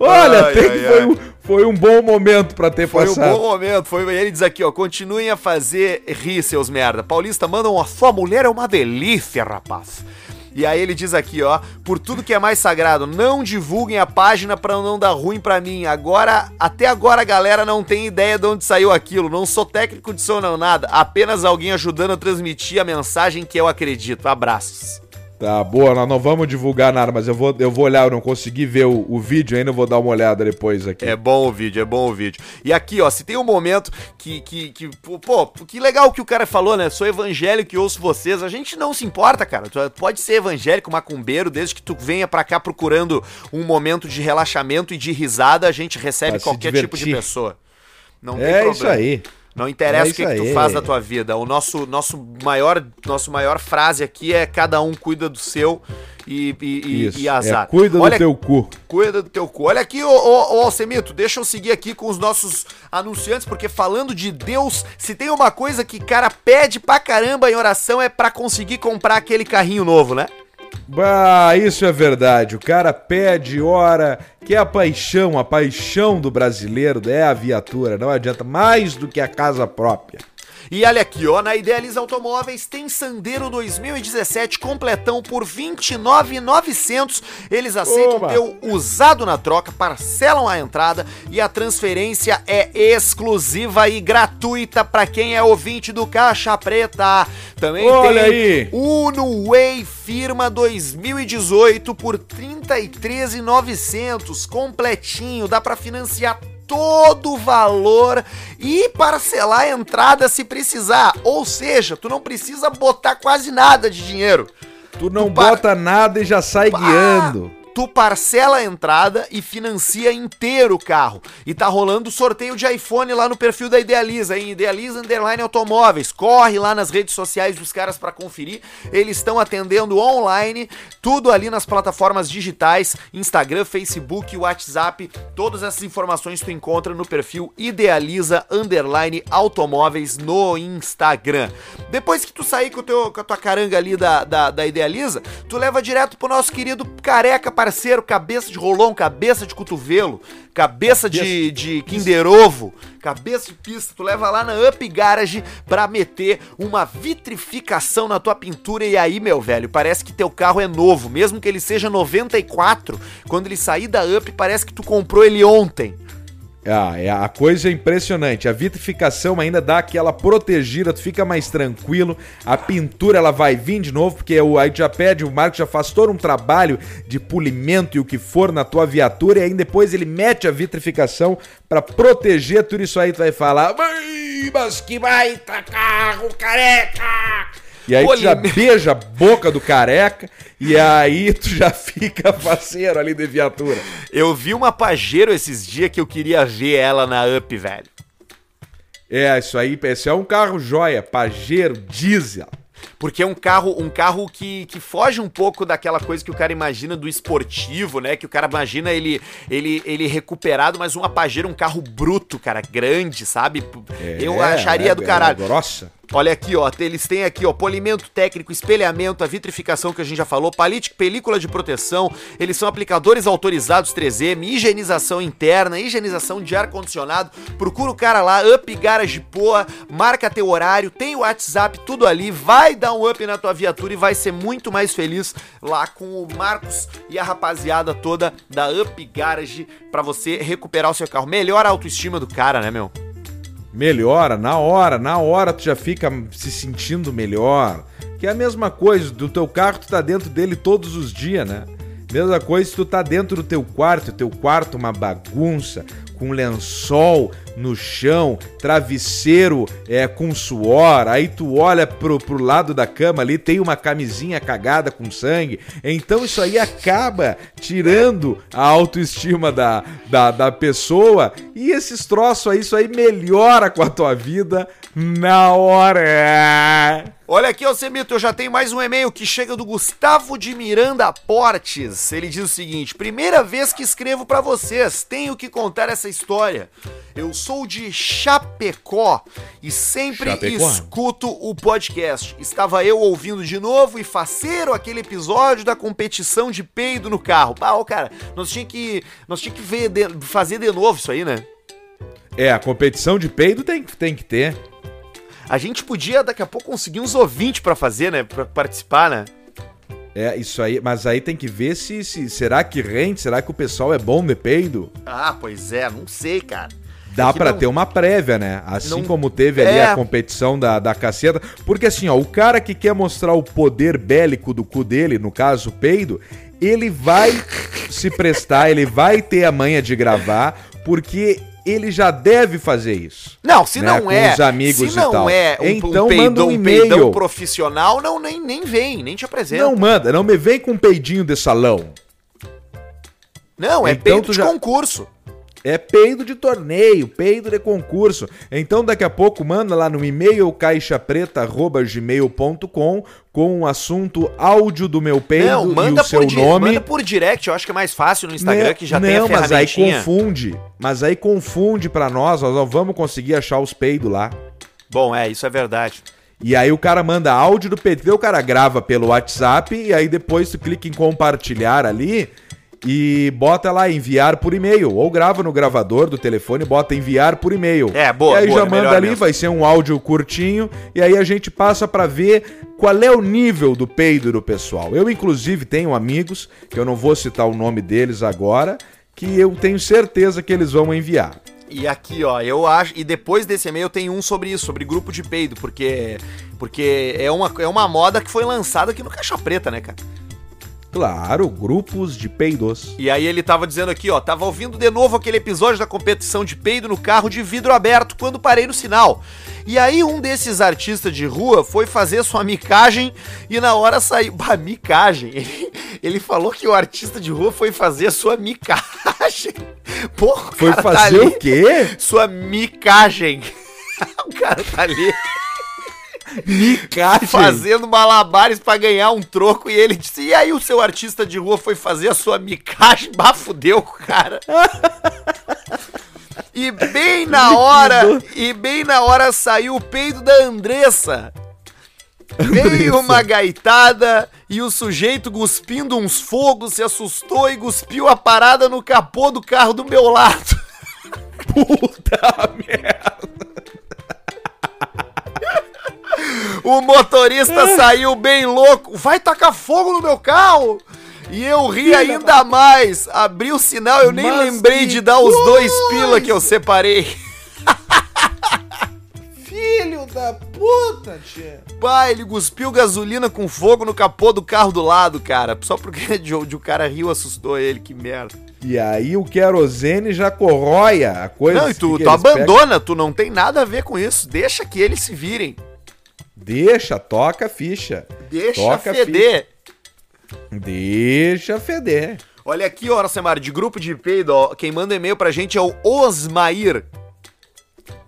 Olha, Ai, até ai, que ai. Foi, um, Foi bom momento pra ter Foi passado. um bom momento. Foi, ele diz aqui, ó. Continuem a fazer rir, seus merda. Paulista, manda uma. Sua mulher é uma delícia, rapaz. E aí ele diz aqui, ó, por tudo que é mais sagrado, não divulguem a página pra não dar ruim pra mim. Agora, até agora a galera não tem ideia de onde saiu aquilo. Não sou técnico de som não nada, apenas alguém ajudando a transmitir a mensagem que eu acredito. Abraços. Tá, boa, nós não vamos divulgar nada, mas eu vou, eu vou olhar, eu não consegui ver o, o vídeo ainda, eu vou dar uma olhada depois aqui. É bom o vídeo, é bom o vídeo. E aqui, ó, se tem um momento que, que, que pô, que legal que o cara falou, né? Sou evangélico e ouço vocês. A gente não se importa, cara. Tu pode ser evangélico, macumbeiro, desde que tu venha pra cá procurando um momento de relaxamento e de risada, a gente recebe Pra qualquer tipo de pessoa. Não tem é problema. isso aí. Não interessa É o que, que tu faz da tua vida. O nosso, nosso maior nosso maior frase aqui é cada um cuida do seu e, e, e- Isso. e azar. É, cuida Olha do teu cu. Cuida do teu cu. Olha aqui, ô, ô, ô Alcemito, deixa eu seguir aqui com os nossos anunciantes, porque falando de Deus, se tem uma coisa que cara pede pra caramba em oração é pra conseguir comprar aquele carrinho novo, né? Bah, isso é verdade. O cara pede, ora, que é a paixão, a paixão do brasileiro é a viatura. Não adianta mais do que a casa própria. E olha aqui, ó, na Idealiza Automóveis tem Sandero 2017 completão por 29,900. Eles aceitam Oba! teu usado na troca, parcelam a entrada e a transferência é exclusiva e gratuita para quem é ouvinte do Caixa Preta. Também Olha tem aí! Uno Way Firma 2018 por 33,900, completinho, dá para financiar todo o valor e parcelar a entrada se precisar. Ou seja, tu não precisa botar quase nada de dinheiro. Tu não Tu para- bota nada e já sai guiando. Tu parcela a entrada e financia inteiro o carro. E tá rolando sorteio de iPhone lá no perfil da Idealiza, em Idealiza Underline Automóveis. Corre lá nas redes sociais dos caras pra conferir. Eles estão atendendo online, tudo ali nas plataformas digitais, Instagram, Facebook, WhatsApp. Todas essas informações tu encontra no perfil Idealiza Underline Automóveis no Instagram. Depois que tu sair com, teu, com a tua caranga ali da, da, da Idealiza, tu leva direto pro nosso querido careca cabeça de rolão, cabeça de cotovelo, cabeça, de, de Kinder Ovo, cabeça de pista. Tu leva lá na Up Garage pra meter uma vitrificação na tua pintura. E aí, meu velho, parece que teu carro é novo, mesmo que ele seja 94. Quando ele sair da Up, parece que tu comprou ele ontem. Ah, é, a coisa é impressionante. A vitrificação ainda dá aquela protegida, tu fica mais tranquilo. A pintura ela vai vir de novo, porque o aí já pede, o Marco já faz todo um trabalho de polimento e o que for na tua viatura, e aí depois ele mete a vitrificação pra proteger tudo isso aí. Tu vai falar, "Ai, mas que baita carro, careca! E aí tu já beija a boca do careca e aí tu já fica faceiro ali de viatura. Eu vi uma Pajero esses dias que eu queria ver ela na Up, velho. É, isso aí, esse é um carro joia, Pajero, diesel. Porque é um carro, um carro que, que foge um pouco daquela coisa que o cara imagina do esportivo, né? Que o cara imagina ele ele, ele recuperado, mas um Pajero, um carro bruto, cara, grande, sabe? eu acharia é, do é caralho. grossa. Olha aqui, ó, eles têm aqui, ó, polimento técnico, espelhamento, a vitrificação que a gente já falou, palite, película de proteção, eles são aplicadores autorizados 3M, higienização interna, higienização de ar-condicionado. Procura o cara lá, Up Garage Poa, marca teu horário, tem o WhatsApp, tudo ali, vai dar um up na tua viatura e vai ser muito mais feliz lá com o Marcos e a rapaziada toda da Up Garage pra você recuperar o seu carro. Melhora a autoestima do cara, né, meu? Melhora, na hora, na hora tu já fica se sentindo melhor. Que é a mesma coisa, do teu carro tu tá dentro dele todos os dias, né? Mesma coisa se tu tá dentro do teu quarto, teu quarto uma bagunça, com lençol no chão, travesseiro é, com suor, aí tu olha pro, pro lado da cama ali, tem uma camisinha cagada com sangue. Então isso aí acaba tirando a autoestima da, da, da pessoa e esses troços aí, isso aí melhora com a tua vida na hora. Olha aqui, Alcemito, eu já tenho mais um e-mail que chega do Gustavo de Miranda Portes. Ele diz o seguinte: primeira vez que escrevo para vocês, tenho que contar essa história. Eu sou de Chapecó e sempre Chapecó. escuto o podcast. Estava eu ouvindo de novo e faceiro aquele episódio da competição de peido no carro. Ah, ô, cara, nós tinha que, nós tinha que ver de- fazer de novo isso aí, né? É, a competição de peido tem, tem que ter. A gente podia daqui a pouco conseguir uns ouvintes pra fazer, né? Pra participar, né? É, isso aí, mas aí tem que ver se, se será que rende, será que o pessoal é bom de peido? Ah, pois é, não sei, cara. Dá É pra não- ter uma prévia, né? Assim Não- como teve ali É. a competição da, da caceta. Porque assim, ó, o cara que quer mostrar o poder bélico do cu dele, no caso o peido, ele vai se prestar, ele vai ter a manha de gravar, porque ele já deve fazer isso. Não, se né, não com é. os amigos se e não tal. é um, Então um, manda peidão, um um peidão profissional, não, nem, nem vem, nem te apresenta. Não manda, não me vem com um peidinho de salão. Não, é Então peito tu de já- concurso. É peido de torneio, peido de concurso. Então daqui a pouco manda lá no e-mail caixapreta@gmail.com com o assunto áudio do meu peido não, e manda o seu por, nome. manda por direct, eu acho que é mais fácil no Instagram, Né? que já não, tem a mas aí confunde. Mas aí confunde pra nós, nós não vamos conseguir achar os peidos lá. Bom, é, isso é verdade. E aí o cara manda áudio do. Daí o cara grava pelo WhatsApp e aí depois tu clica em compartilhar ali e bota lá enviar por e-mail. Ou grava no gravador do telefone bota enviar por e-mail. É, boa, E aí boa, já é manda ali, mesmo. vai ser um áudio curtinho e aí a gente passa pra ver qual é o nível do peido do pessoal. Eu inclusive tenho amigos, que eu não vou citar o nome deles agora, que eu tenho certeza que eles vão enviar. E aqui, ó, eu acho. E depois desse e-mail tem um sobre isso, sobre grupo de peido, porque. Porque é uma, é uma moda que foi lançada aqui no Caixa Preta, né, cara? Claro, grupos de peidos. E aí ele tava dizendo aqui, ó, tava ouvindo de novo aquele episódio da competição de peido no carro de vidro aberto quando parei no sinal. E aí um desses artistas de rua foi fazer sua micagem e na hora saiu. Bah, micagem. Ele, ele falou que o artista de rua foi fazer sua micagem. Porra, Foi tá fazer ali. o quê? Sua micagem. o cara tá ali Micagem. fazendo malabares pra ganhar um troco e ele disse: E aí o seu artista de rua foi fazer a sua micagem? Bah, fudeu cara. E bem na hora, e bem na hora saiu o peido da Andressa. Veio uma gaitada e o sujeito cuspindo uns fogos se assustou e cuspiu a parada no capô do carro do meu lado. Puta merda. O motorista saiu bem louco. Vai tacar fogo no meu carro? E eu ri ainda mais. Abri o sinal, eu nem Mas lembrei de dar os dois pila que eu separei. Filho da puta, tia. Pai, ele cuspiu gasolina com fogo no capô do carro do lado, cara. Só porque de, o cara riu, assustou ele, que merda. E aí o querosene já corroia a coisa. Não, e tu, que tu eles pegam. abandona, tu não tem nada a ver com isso. Deixa que eles se virem. Deixa, toca a ficha. Deixa Toca a feder. Deixa feder. Olha aqui, ó, Semar, de grupo de peido, ó, quem manda e-mail pra gente é o Osmair.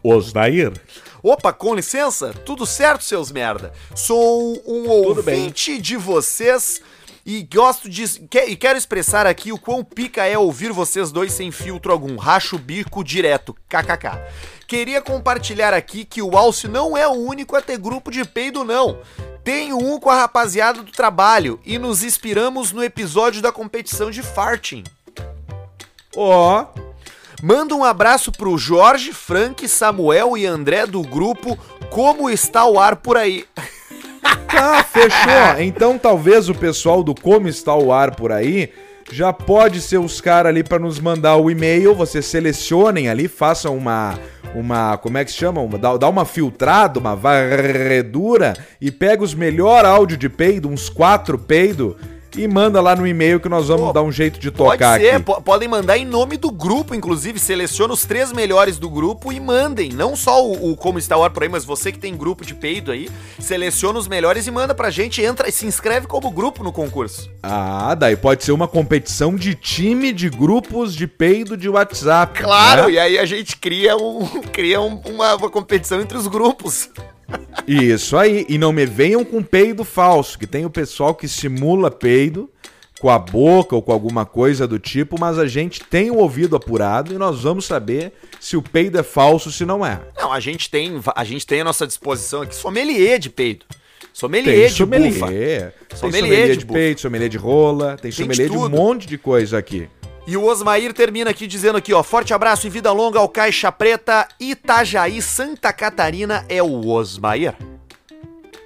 Osnair. Opa, com licença? Tudo certo, seus merda? Sou um Tudo bem. ouvinte de vocês e gosto de. que- e quero expressar aqui o quão pica é ouvir vocês dois sem filtro algum. Racho o bico direto. KKK. Queria compartilhar aqui que o Alce não é o único a ter grupo de peido, não. Tenho um com a rapaziada do trabalho e nos inspiramos no episódio da competição de farting. Ó, Manda um abraço pro Jorge, Frank, Samuel e André do grupo Como Está o Ar Por Aí. tá, fechou. Então talvez o pessoal do Como Está o Ar por aí já pode ser os caras ali pra nos mandar o e-mail. Vocês selecionem ali, façam uma. Uma. Como é que se chama? Uma, dá, dá uma filtrada, uma varredura e pega os melhor áudio de peido, uns quatro peido, e manda lá no e-mail que nós vamos Pô, dar um jeito de Pode tocar ser, aqui. po- podem mandar em nome do grupo, inclusive. Seleciona os três melhores do grupo e mandem. Não só o, o Como Está o Ar Por Aí, mas você que tem grupo de peido aí, seleciona os melhores e manda pra gente. Entra e se inscreve como grupo no concurso. Ah, daí pode ser uma competição de time de grupos de peido de WhatsApp. Claro, né? e aí a gente cria, um, cria um- uma, uma competição entre os grupos. Isso aí. E não me venham com peido falso, que tem o pessoal que simula peido com a boca ou com alguma coisa do tipo, mas a gente tem o ouvido apurado e nós vamos saber se o peido é falso, se não é. Não, a gente tem, a gente tem à nossa disposição aqui sommelier de peido. Sommelier Tem de sommelier, bufa. tem Sommelier sommelier de de bufa. peito, sommelier de rola, tem Tem de sommelier de um tudo. monte de coisa aqui. E o Osmair termina aqui dizendo aqui, ó, forte abraço e vida longa ao Caixa Preta, Itajaí, Santa Catarina, é o Osmair.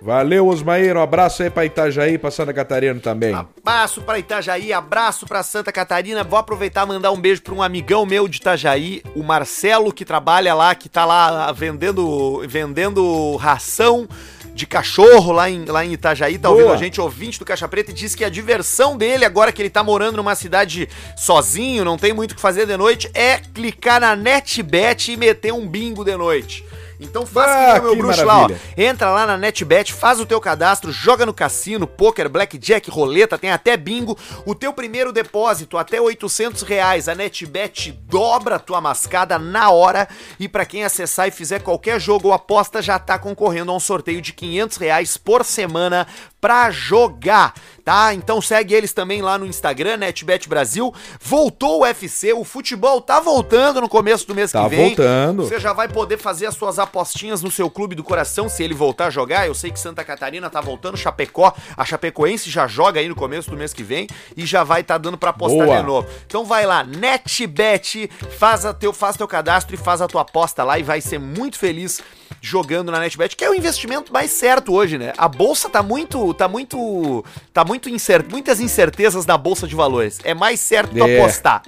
Valeu, Osmair. Um abraço aí pra Itajaí, pra Santa Catarina também. Abraço pra Itajaí, abraço pra Santa Catarina. Vou aproveitar e mandar um beijo pra um amigão meu de Itajaí, o Marcelo, que trabalha lá, que tá lá vendendo, vendendo ração de cachorro lá em, lá em Itajaí, tá Boa. ouvindo a gente, ouvinte do Caixa Preta, e disse que a diversão dele, agora que ele tá morando numa cidade sozinho, não tem muito o que fazer de noite, é clicar na NetBet e meter um bingo de noite. Então faz Ah, que meu bruxo lá, ó. maravilha. Entra lá na NetBet, faz o teu cadastro, joga no cassino, poker, blackjack, roleta, tem até bingo. O teu primeiro depósito, até 800 reais. A NetBet dobra a tua mascada na hora. E pra quem acessar e fizer qualquer jogo ou aposta, já tá concorrendo a um sorteio de 500 reais por semana pra jogar, tá? Então segue eles também lá no Instagram, NetBet Brasil. Voltou o UFC, o futebol tá voltando no começo do mês Tá que vem. voltando. Você já vai poder fazer as suas apostinhas no seu clube do coração se ele voltar a jogar. Eu sei que Santa Catarina tá voltando, Chapecó, a Chapecoense já joga aí no começo do mês que vem e já vai tá dando pra apostar Boa. de novo. Então vai lá, NetBet, faz, a teu, faz teu cadastro e faz a tua aposta lá e vai ser muito feliz jogando na NetBet, que é o investimento mais certo hoje, né? A bolsa tá muito, tá muito, tá muito incert, muitas incertezas na bolsa de valores. É mais certo É. apostar.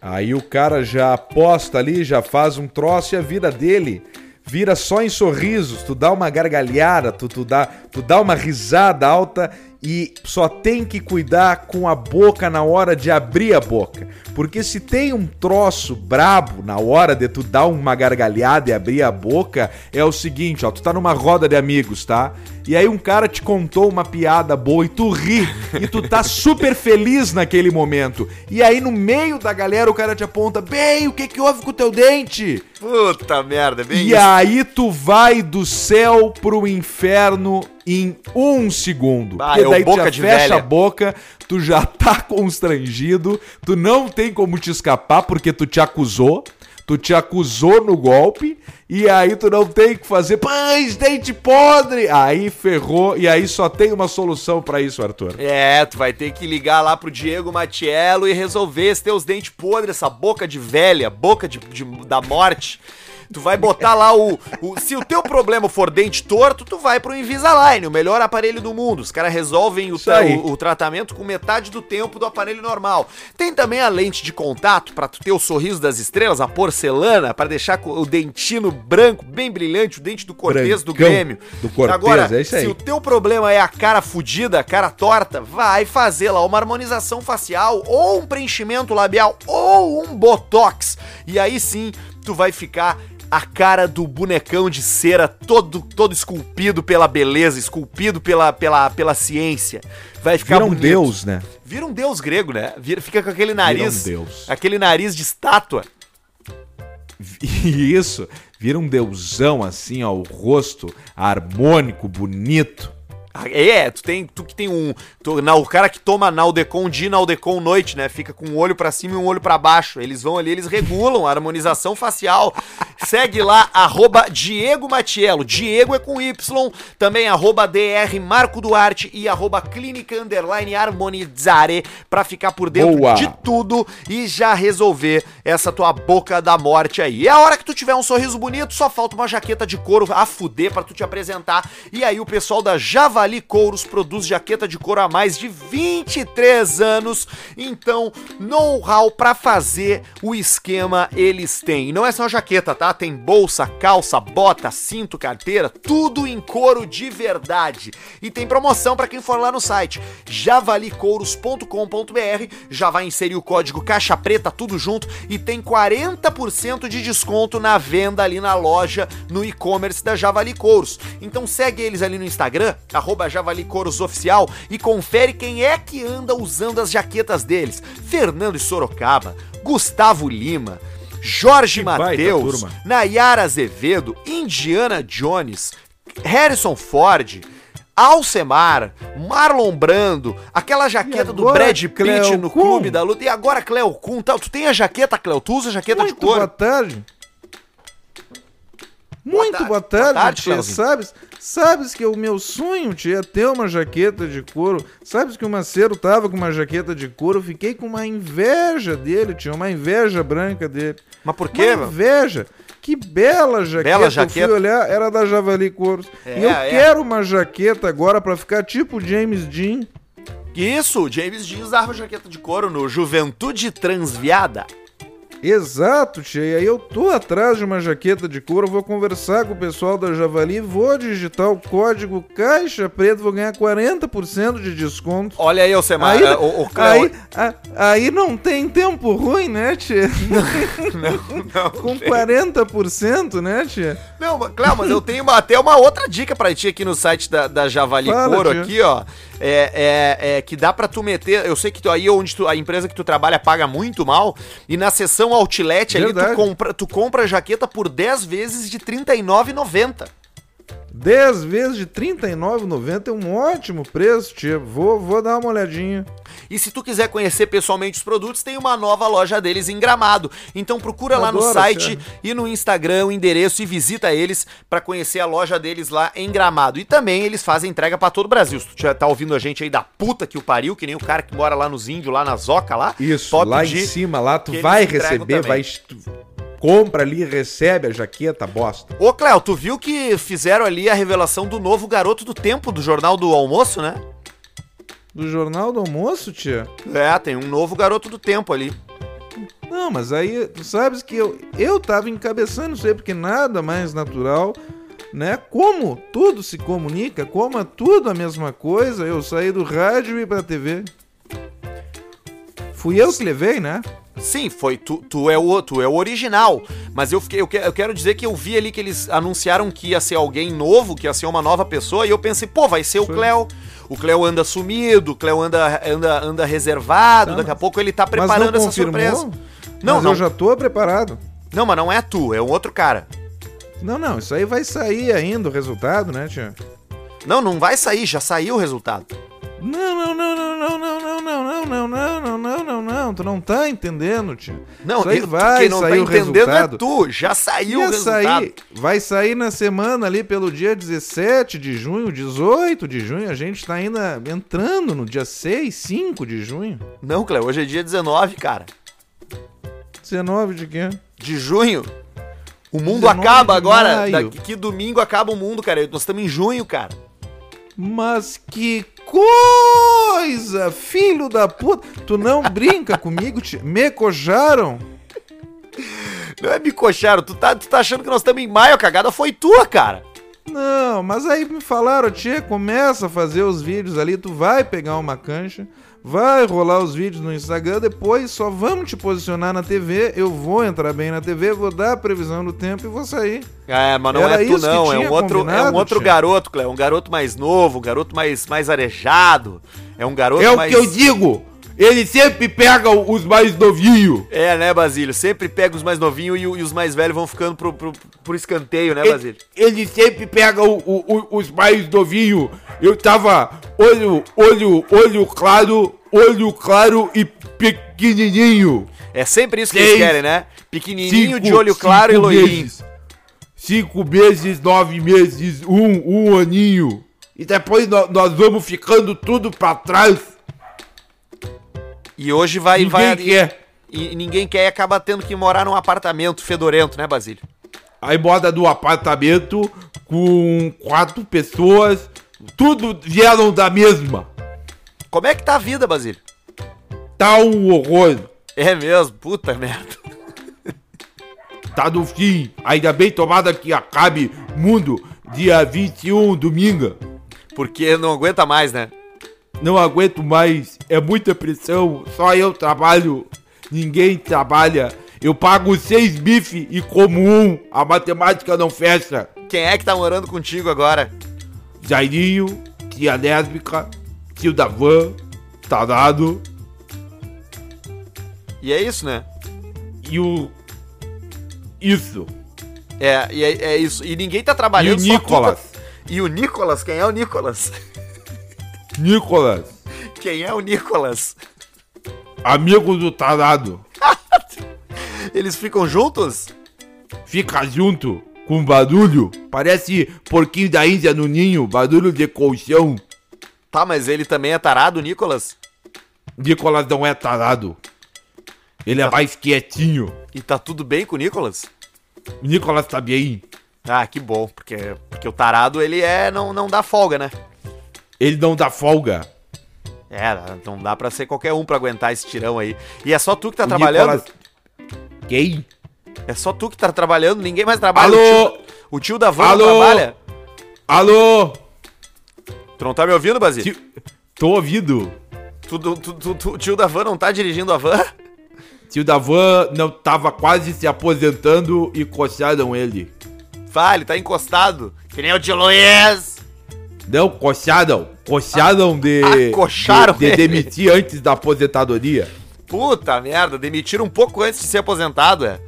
Aí o cara já aposta ali, já faz um troço e a vida dele vira só em sorrisos. Tu dá uma gargalhada, tu, tu, dá, tu dá uma risada alta e só tem que cuidar com a boca na hora de abrir a boca. Porque se tem um troço brabo na hora de tu dar uma gargalhada e abrir a boca, é o seguinte, ó, tu tá numa roda de amigos, tá? E aí um cara te contou uma piada boa e tu ri, e tu tá super feliz naquele momento. E aí no meio da galera o cara te aponta, bem, o que que houve com o teu dente? Puta merda, bem E isso. aí tu vai do céu pro inferno em um segundo. Ah, Porque é daí tu boca de fecha velha. a boca, tu já tá constrangido, tu não tem como te escapar porque tu te acusou. Tu te acusou no golpe e aí tu não tem o que fazer. Pães, dente podre! Aí ferrou e aí só tem uma solução pra isso, Arthur. É, tu vai ter que ligar lá pro Diego Matiello e resolver esses teus dentes podres, essa boca de velha, boca de, de- da morte. Tu vai botar lá o, o- Se o teu problema for dente torto, tu vai pro Invisalign, o melhor aparelho do mundo. Os caras resolvem o, tra- o, o tratamento com metade do tempo do aparelho normal. Tem também a lente de contato pra tu ter o sorriso das estrelas, a porcelana, pra deixar o dentino branco, bem brilhante, o dente do Cortez do Grêmio. do Cortez, Agora, é isso aí. se o teu problema é a cara fudida, a cara torta, vai fazer lá uma harmonização facial, ou um preenchimento labial, ou um botox. E aí sim, tu vai ficar a cara do bonecão de cera todo todo esculpido pela beleza, esculpido pela, pela, pela ciência. Vai ficar Vira um bonito. deus, né? Vira um deus grego, né? Vira, fica com aquele nariz, um deus. aquele nariz de estátua. E isso, vira um deusão assim, ó, o rosto harmônico, bonito. Ah, É, tu tem, tu que tem um, tu- na- o cara que toma Naldecon dia, Naldecon noite, né? Fica com um olho pra cima e um olho pra baixo. Eles vão ali, eles regulam a harmonização facial. Segue lá, arroba Diego Matiello. Diego é com Y. Também arroba DR Marco Duarte e arroba Clínica Underline Harmonizare pra ficar por dentro Boa. de tudo e já resolver essa tua boca da morte aí. É a hora que tu tiver um sorriso bonito, só falta uma jaqueta de couro a fuder pra tu te apresentar. E aí o pessoal da Javali Couros produz jaqueta de couro há mais de 23 anos. Então, know-how pra fazer o esquema eles têm. E não é só jaqueta, tá? Tem bolsa, calça, bota, cinto, carteira, tudo em couro de verdade. E tem promoção pra quem for lá no site javalicouros.com.br, já vai inserir o código caixa preta tudo junto e tem 40% de desconto na venda ali na loja no e-commerce da Javali Couros. Então segue eles ali no Instagram, arroba Javali Couros Oficial e confere quem é que anda usando as jaquetas deles. Fernando Sorocaba, Gustavo Lima, Jorge Matheus. Nayara Azevedo, Indiana Jones, Harrison Ford, Alcemar, Marlon Brando, aquela jaqueta do Brad Pitt Cleo no Kuhn? Clube da Luta, e agora Cleo Kuhn, tal. Tu tem a jaqueta, Cleo? Tu usa a jaqueta Muito de couro? boa tarde. Muito tarde. boa Boa tarde, tarde, tia. Cleuzinho. Sabes, sabes que o meu sonho, tia, é ter uma jaqueta de couro. Sabes que o Maceiro tava com uma jaqueta de couro. Eu fiquei com uma inveja dele, tia. Uma inveja branca dele. Mas por quê, Uma inveja. Que bela jaqueta. Bela Eu jaqueta. fui olhar, era da Javali Couros. É, e eu é. quero uma jaqueta agora pra ficar tipo James Dean. Isso, James Dean usava jaqueta de couro no Juventude Transviada. Exato, tia. E aí eu tô atrás de uma jaqueta de couro, vou conversar com o pessoal da Javali, vou digitar o código Caixa Preto, vou ganhar 40% de desconto. Olha aí, Alcemar, Aí, o, o aí, a- aí não tem tempo ruim, né, tia? Não, Com 40%, né, tia? Não, mas, Cléo, mas eu tenho uma- até uma outra dica pra ti aqui no site da, da Javali Fala, Couro tia. aqui, ó. É, é, é que dá pra tu meter. Eu sei que tu, aí onde tu, a empresa que tu trabalha paga muito mal. E na seção Outlet ali tu Verdade. compra, tu compra a jaqueta por 10 vezes de R$ 39,90. 10 vezes de R$ 39,90 é um ótimo preço, tia. Vou, vou dar uma olhadinha. E se tu quiser conhecer pessoalmente os produtos, tem uma nova loja deles em Gramado. Então procura lá no Adoro, site tia. e no Instagram o endereço e visita eles pra conhecer a loja deles lá em Gramado. E também eles fazem entrega pra todo o Brasil. Se tu já tá ouvindo a gente aí da puta que o pariu, que nem o cara que mora lá nos índios, lá na Zoca lá, Isso, lá em cima, lá tu vai receber, também. vai. Compra ali, recebe a jaqueta, bosta. Ô, Cléo, tu viu que fizeram ali a revelação do novo Garoto do Tempo do Jornal do Almoço, né? Do Jornal do Almoço, tia? É, tem um novo Garoto do Tempo ali. Não, mas aí, tu sabes que eu, eu tava encabeçando isso aí, porque nada mais natural, né? Como tudo se comunica, como é tudo a mesma coisa, eu saí do rádio e ir pra TV. Fui eu que levei, né? Sim, foi tu, tu é o tu é o original, mas eu fiquei eu, que- eu quero dizer que eu vi ali que eles anunciaram que ia ser alguém novo, que ia ser uma nova pessoa e eu pensei, pô, vai ser o Sim. Cléo. O Cléo anda sumido, o Cléo anda anda anda reservado, Tá, daqui a pouco ele tá preparando não essa confirmou? surpresa. Não, mas não. eu já tô preparado. Não, mas não é tu, é um outro cara. Não, não, isso aí vai sair ainda o resultado, né, tia? Não, não vai sair, já saiu o resultado. Não, não, não, não, não, não, não, não, não, não, não, não, não, não, não, tu não tá entendendo, tia. Não, isso aí eu- vai quem não sair tá o entendendo resultado. é tu, já saiu o Ia resultado. sair, vai sair na semana ali pelo dia 17 de junho, 18 de junho. A gente tá ainda entrando no dia 6, 5 de junho. Não, Cléo, hoje é dia 19, cara. 19 de quê? De junho. O mundo 19 acaba agora. Daqui que domingo acaba o mundo, cara. Nós estamos em junho, cara. Mas que coisa! Filho da puta! Tu não brinca comigo, tia. Me cojaram? Não é me coxaram, tu tá, tu tá achando que nós estamos em maio, a cagada foi tua, cara. Não, mas aí me falaram, tia, começa a fazer os vídeos ali, tu vai pegar uma cancha, vai rolar os vídeos no Instagram, depois só vamos te posicionar na TV, eu vou entrar bem na TV, vou dar a previsão do tempo e vou sair. É, mas não Era é tu não, é um outro, é um outro tia? garoto, Cléo, um garoto mais novo, um garoto mais, mais arejado. É um garoto É o mais... que eu digo. Ele sempre pega os mais novinhos. É, né, Basílio? Sempre pega os mais novinhos e, e os mais velhos vão ficando pro, pro, pro escanteio, né, Basílio? Ele, ele sempre pega o- o- os mais novinhos. Eu tava olho, olho, olho claro, olho claro e pequenininho. É sempre isso que Seis, eles querem, né? Pequenininho, de Cinco- olho claro e loirinho. Cinco meses, nove meses, um, um aninho. E depois nó- nós, vamos ficando tudo pra trás. E hoje vai... Ninguém vai quer. E, e ninguém quer e acaba tendo que morar num apartamento fedorento, né, Basílio? Aí moda do apartamento com quatro pessoas. Tudo vieram da mesma. Como é que tá a vida, Basílio? Tá um horror. É mesmo, puta merda. Tá no fim. Ainda bem tomada que acabe mundo dia 21, domingo. Porque não aguenta mais, né? Não aguento mais. É muita pressão. Só eu trabalho. Ninguém trabalha. Eu pago seis bife e como um. A matemática não fecha. Quem é que tá morando contigo agora? Jairinho, tia lésbica, tio da van, tarado E é isso, né? e o Isso. É, e é, é isso. E ninguém tá E o trabalhando só tu Nicolas. tá- E o Nicolas? Quem é o Nicolas? Nicolas, Quem é o Nicolas? amigo do tarado. Eles ficam juntos? Fica junto com barulho. Parece porquinho da Índia no ninho, barulho de colchão. Tá, mas ele também é tarado, Nicolas? Nicolas não é tarado. Ele é mais quietinho. E tá tudo bem com o Nicolas? O Nicolas tá bem. Ah, que bom, porque, porque o tarado, ele é. Não, não dá folga, né? Ele não dá folga. É, não dá pra ser qualquer um pra aguentar esse tirão aí. E é só tu que tá O trabalhando? Nicolas- Quem? É só tu que tá trabalhando, ninguém mais trabalha. Alô? O tio, o tio da van Alô? não trabalha. Alô? Tu não tá me ouvindo, Basílio? Tio- Tô ouvindo. Tu, tu, tu, tio da van não tá dirigindo a van? Tio da van não tava quase se aposentando e coçaram ele. Ele tá encostado. Que nem o tio Luiz. Não, coçaram. Coçaram de. Coxaram de, de demitir antes da aposentadoria. Puta merda, demitiram um pouco antes de ser aposentado, é.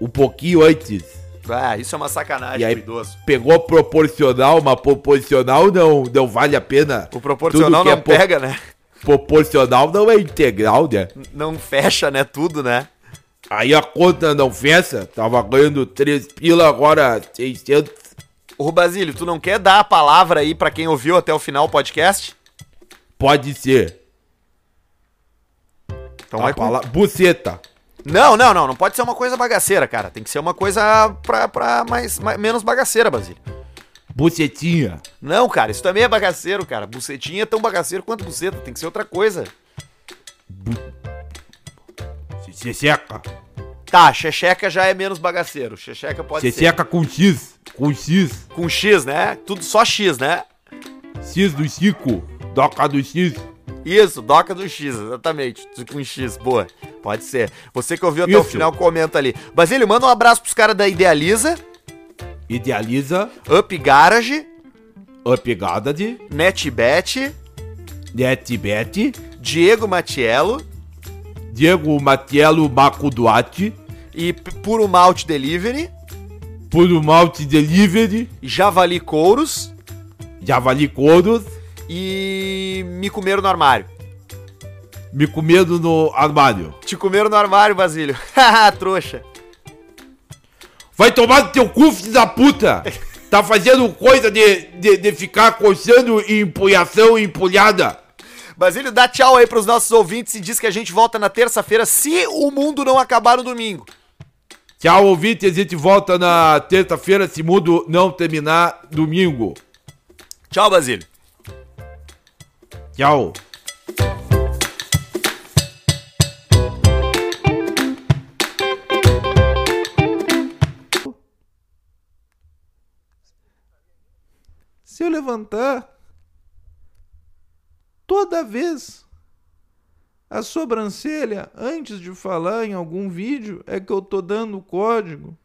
Um pouquinho antes. Ah, isso é uma sacanagem E aí- idoso. Pegou proporcional, mas proporcional não, não vale a pena. O proporcional que não é pega, né? Proporcional não é integral, né? Não fecha, né? Tudo, né? Aí a conta não fecha. Tava ganhando 3 pila, agora 600. Ô, Basílio, tu não quer dar a palavra aí pra quem ouviu até o final o podcast? Pode ser. Então a vai com... pala- Buceta. Não, não, não. Não pode ser uma coisa bagaceira, cara. Tem que ser uma coisa pra, pra mais, mais- menos bagaceira, Basílio. Bucetinha. Não, cara, isso também é bagaceiro, cara. Bucetinha é tão bagaceiro quanto buceta. Tem que ser outra coisa. Checheca. Tá, checheca já é menos bagaceiro. Checheca pode ser. Checheca com X. Com X. Com X, né? Tudo só X, né? X do Chico. Doca do X. Isso, doca do X, exatamente. Com X, boa. Pode ser. Você que ouviu até o Isso. final, comenta ali. Basílio, manda um abraço pros caras da Idealiza, Idealiza. Up Garage, Upgada de. NetBet, NetBet. Diego Matiello Diego Matiello Maco Duarte. e Puro Malte Delivery, Puro Malte Delivery. Javali Couros Javali Couros. e Me Comeram no Armário. Me comendo no armário. Te comeram no armário, Basílio. Haha, trouxa. Vai tomar no teu cu, filho da puta! Tá fazendo coisa de, de, de ficar coçando em empulhação e empulhada. Basílio, dá tchau aí pros nossos ouvintes e diz que a gente volta na terça-feira se o mundo não acabar no domingo. Tchau, ouvinte. A gente volta na terça-feira, se mundo não terminar domingo. Tchau, Basílio. Tchau. Se eu levantar toda vez a sobrancelha antes de falar em algum vídeo, é que eu tô dando o código.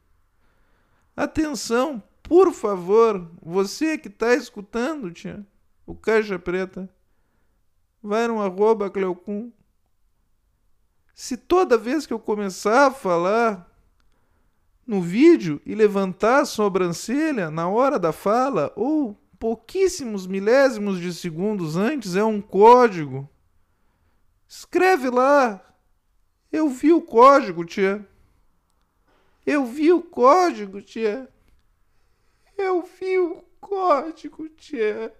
Atenção, por favor, você que tá escutando, tia, o Caixa Preta, vai no arroba Cleocum. Se toda vez que eu começar a falar no vídeo e levantar a sobrancelha na hora da fala ou pouquíssimos milésimos de segundos antes é um código. Escreve lá. Eu vi o código, tia. Eu vi o código, tia. Eu vi o código, tia.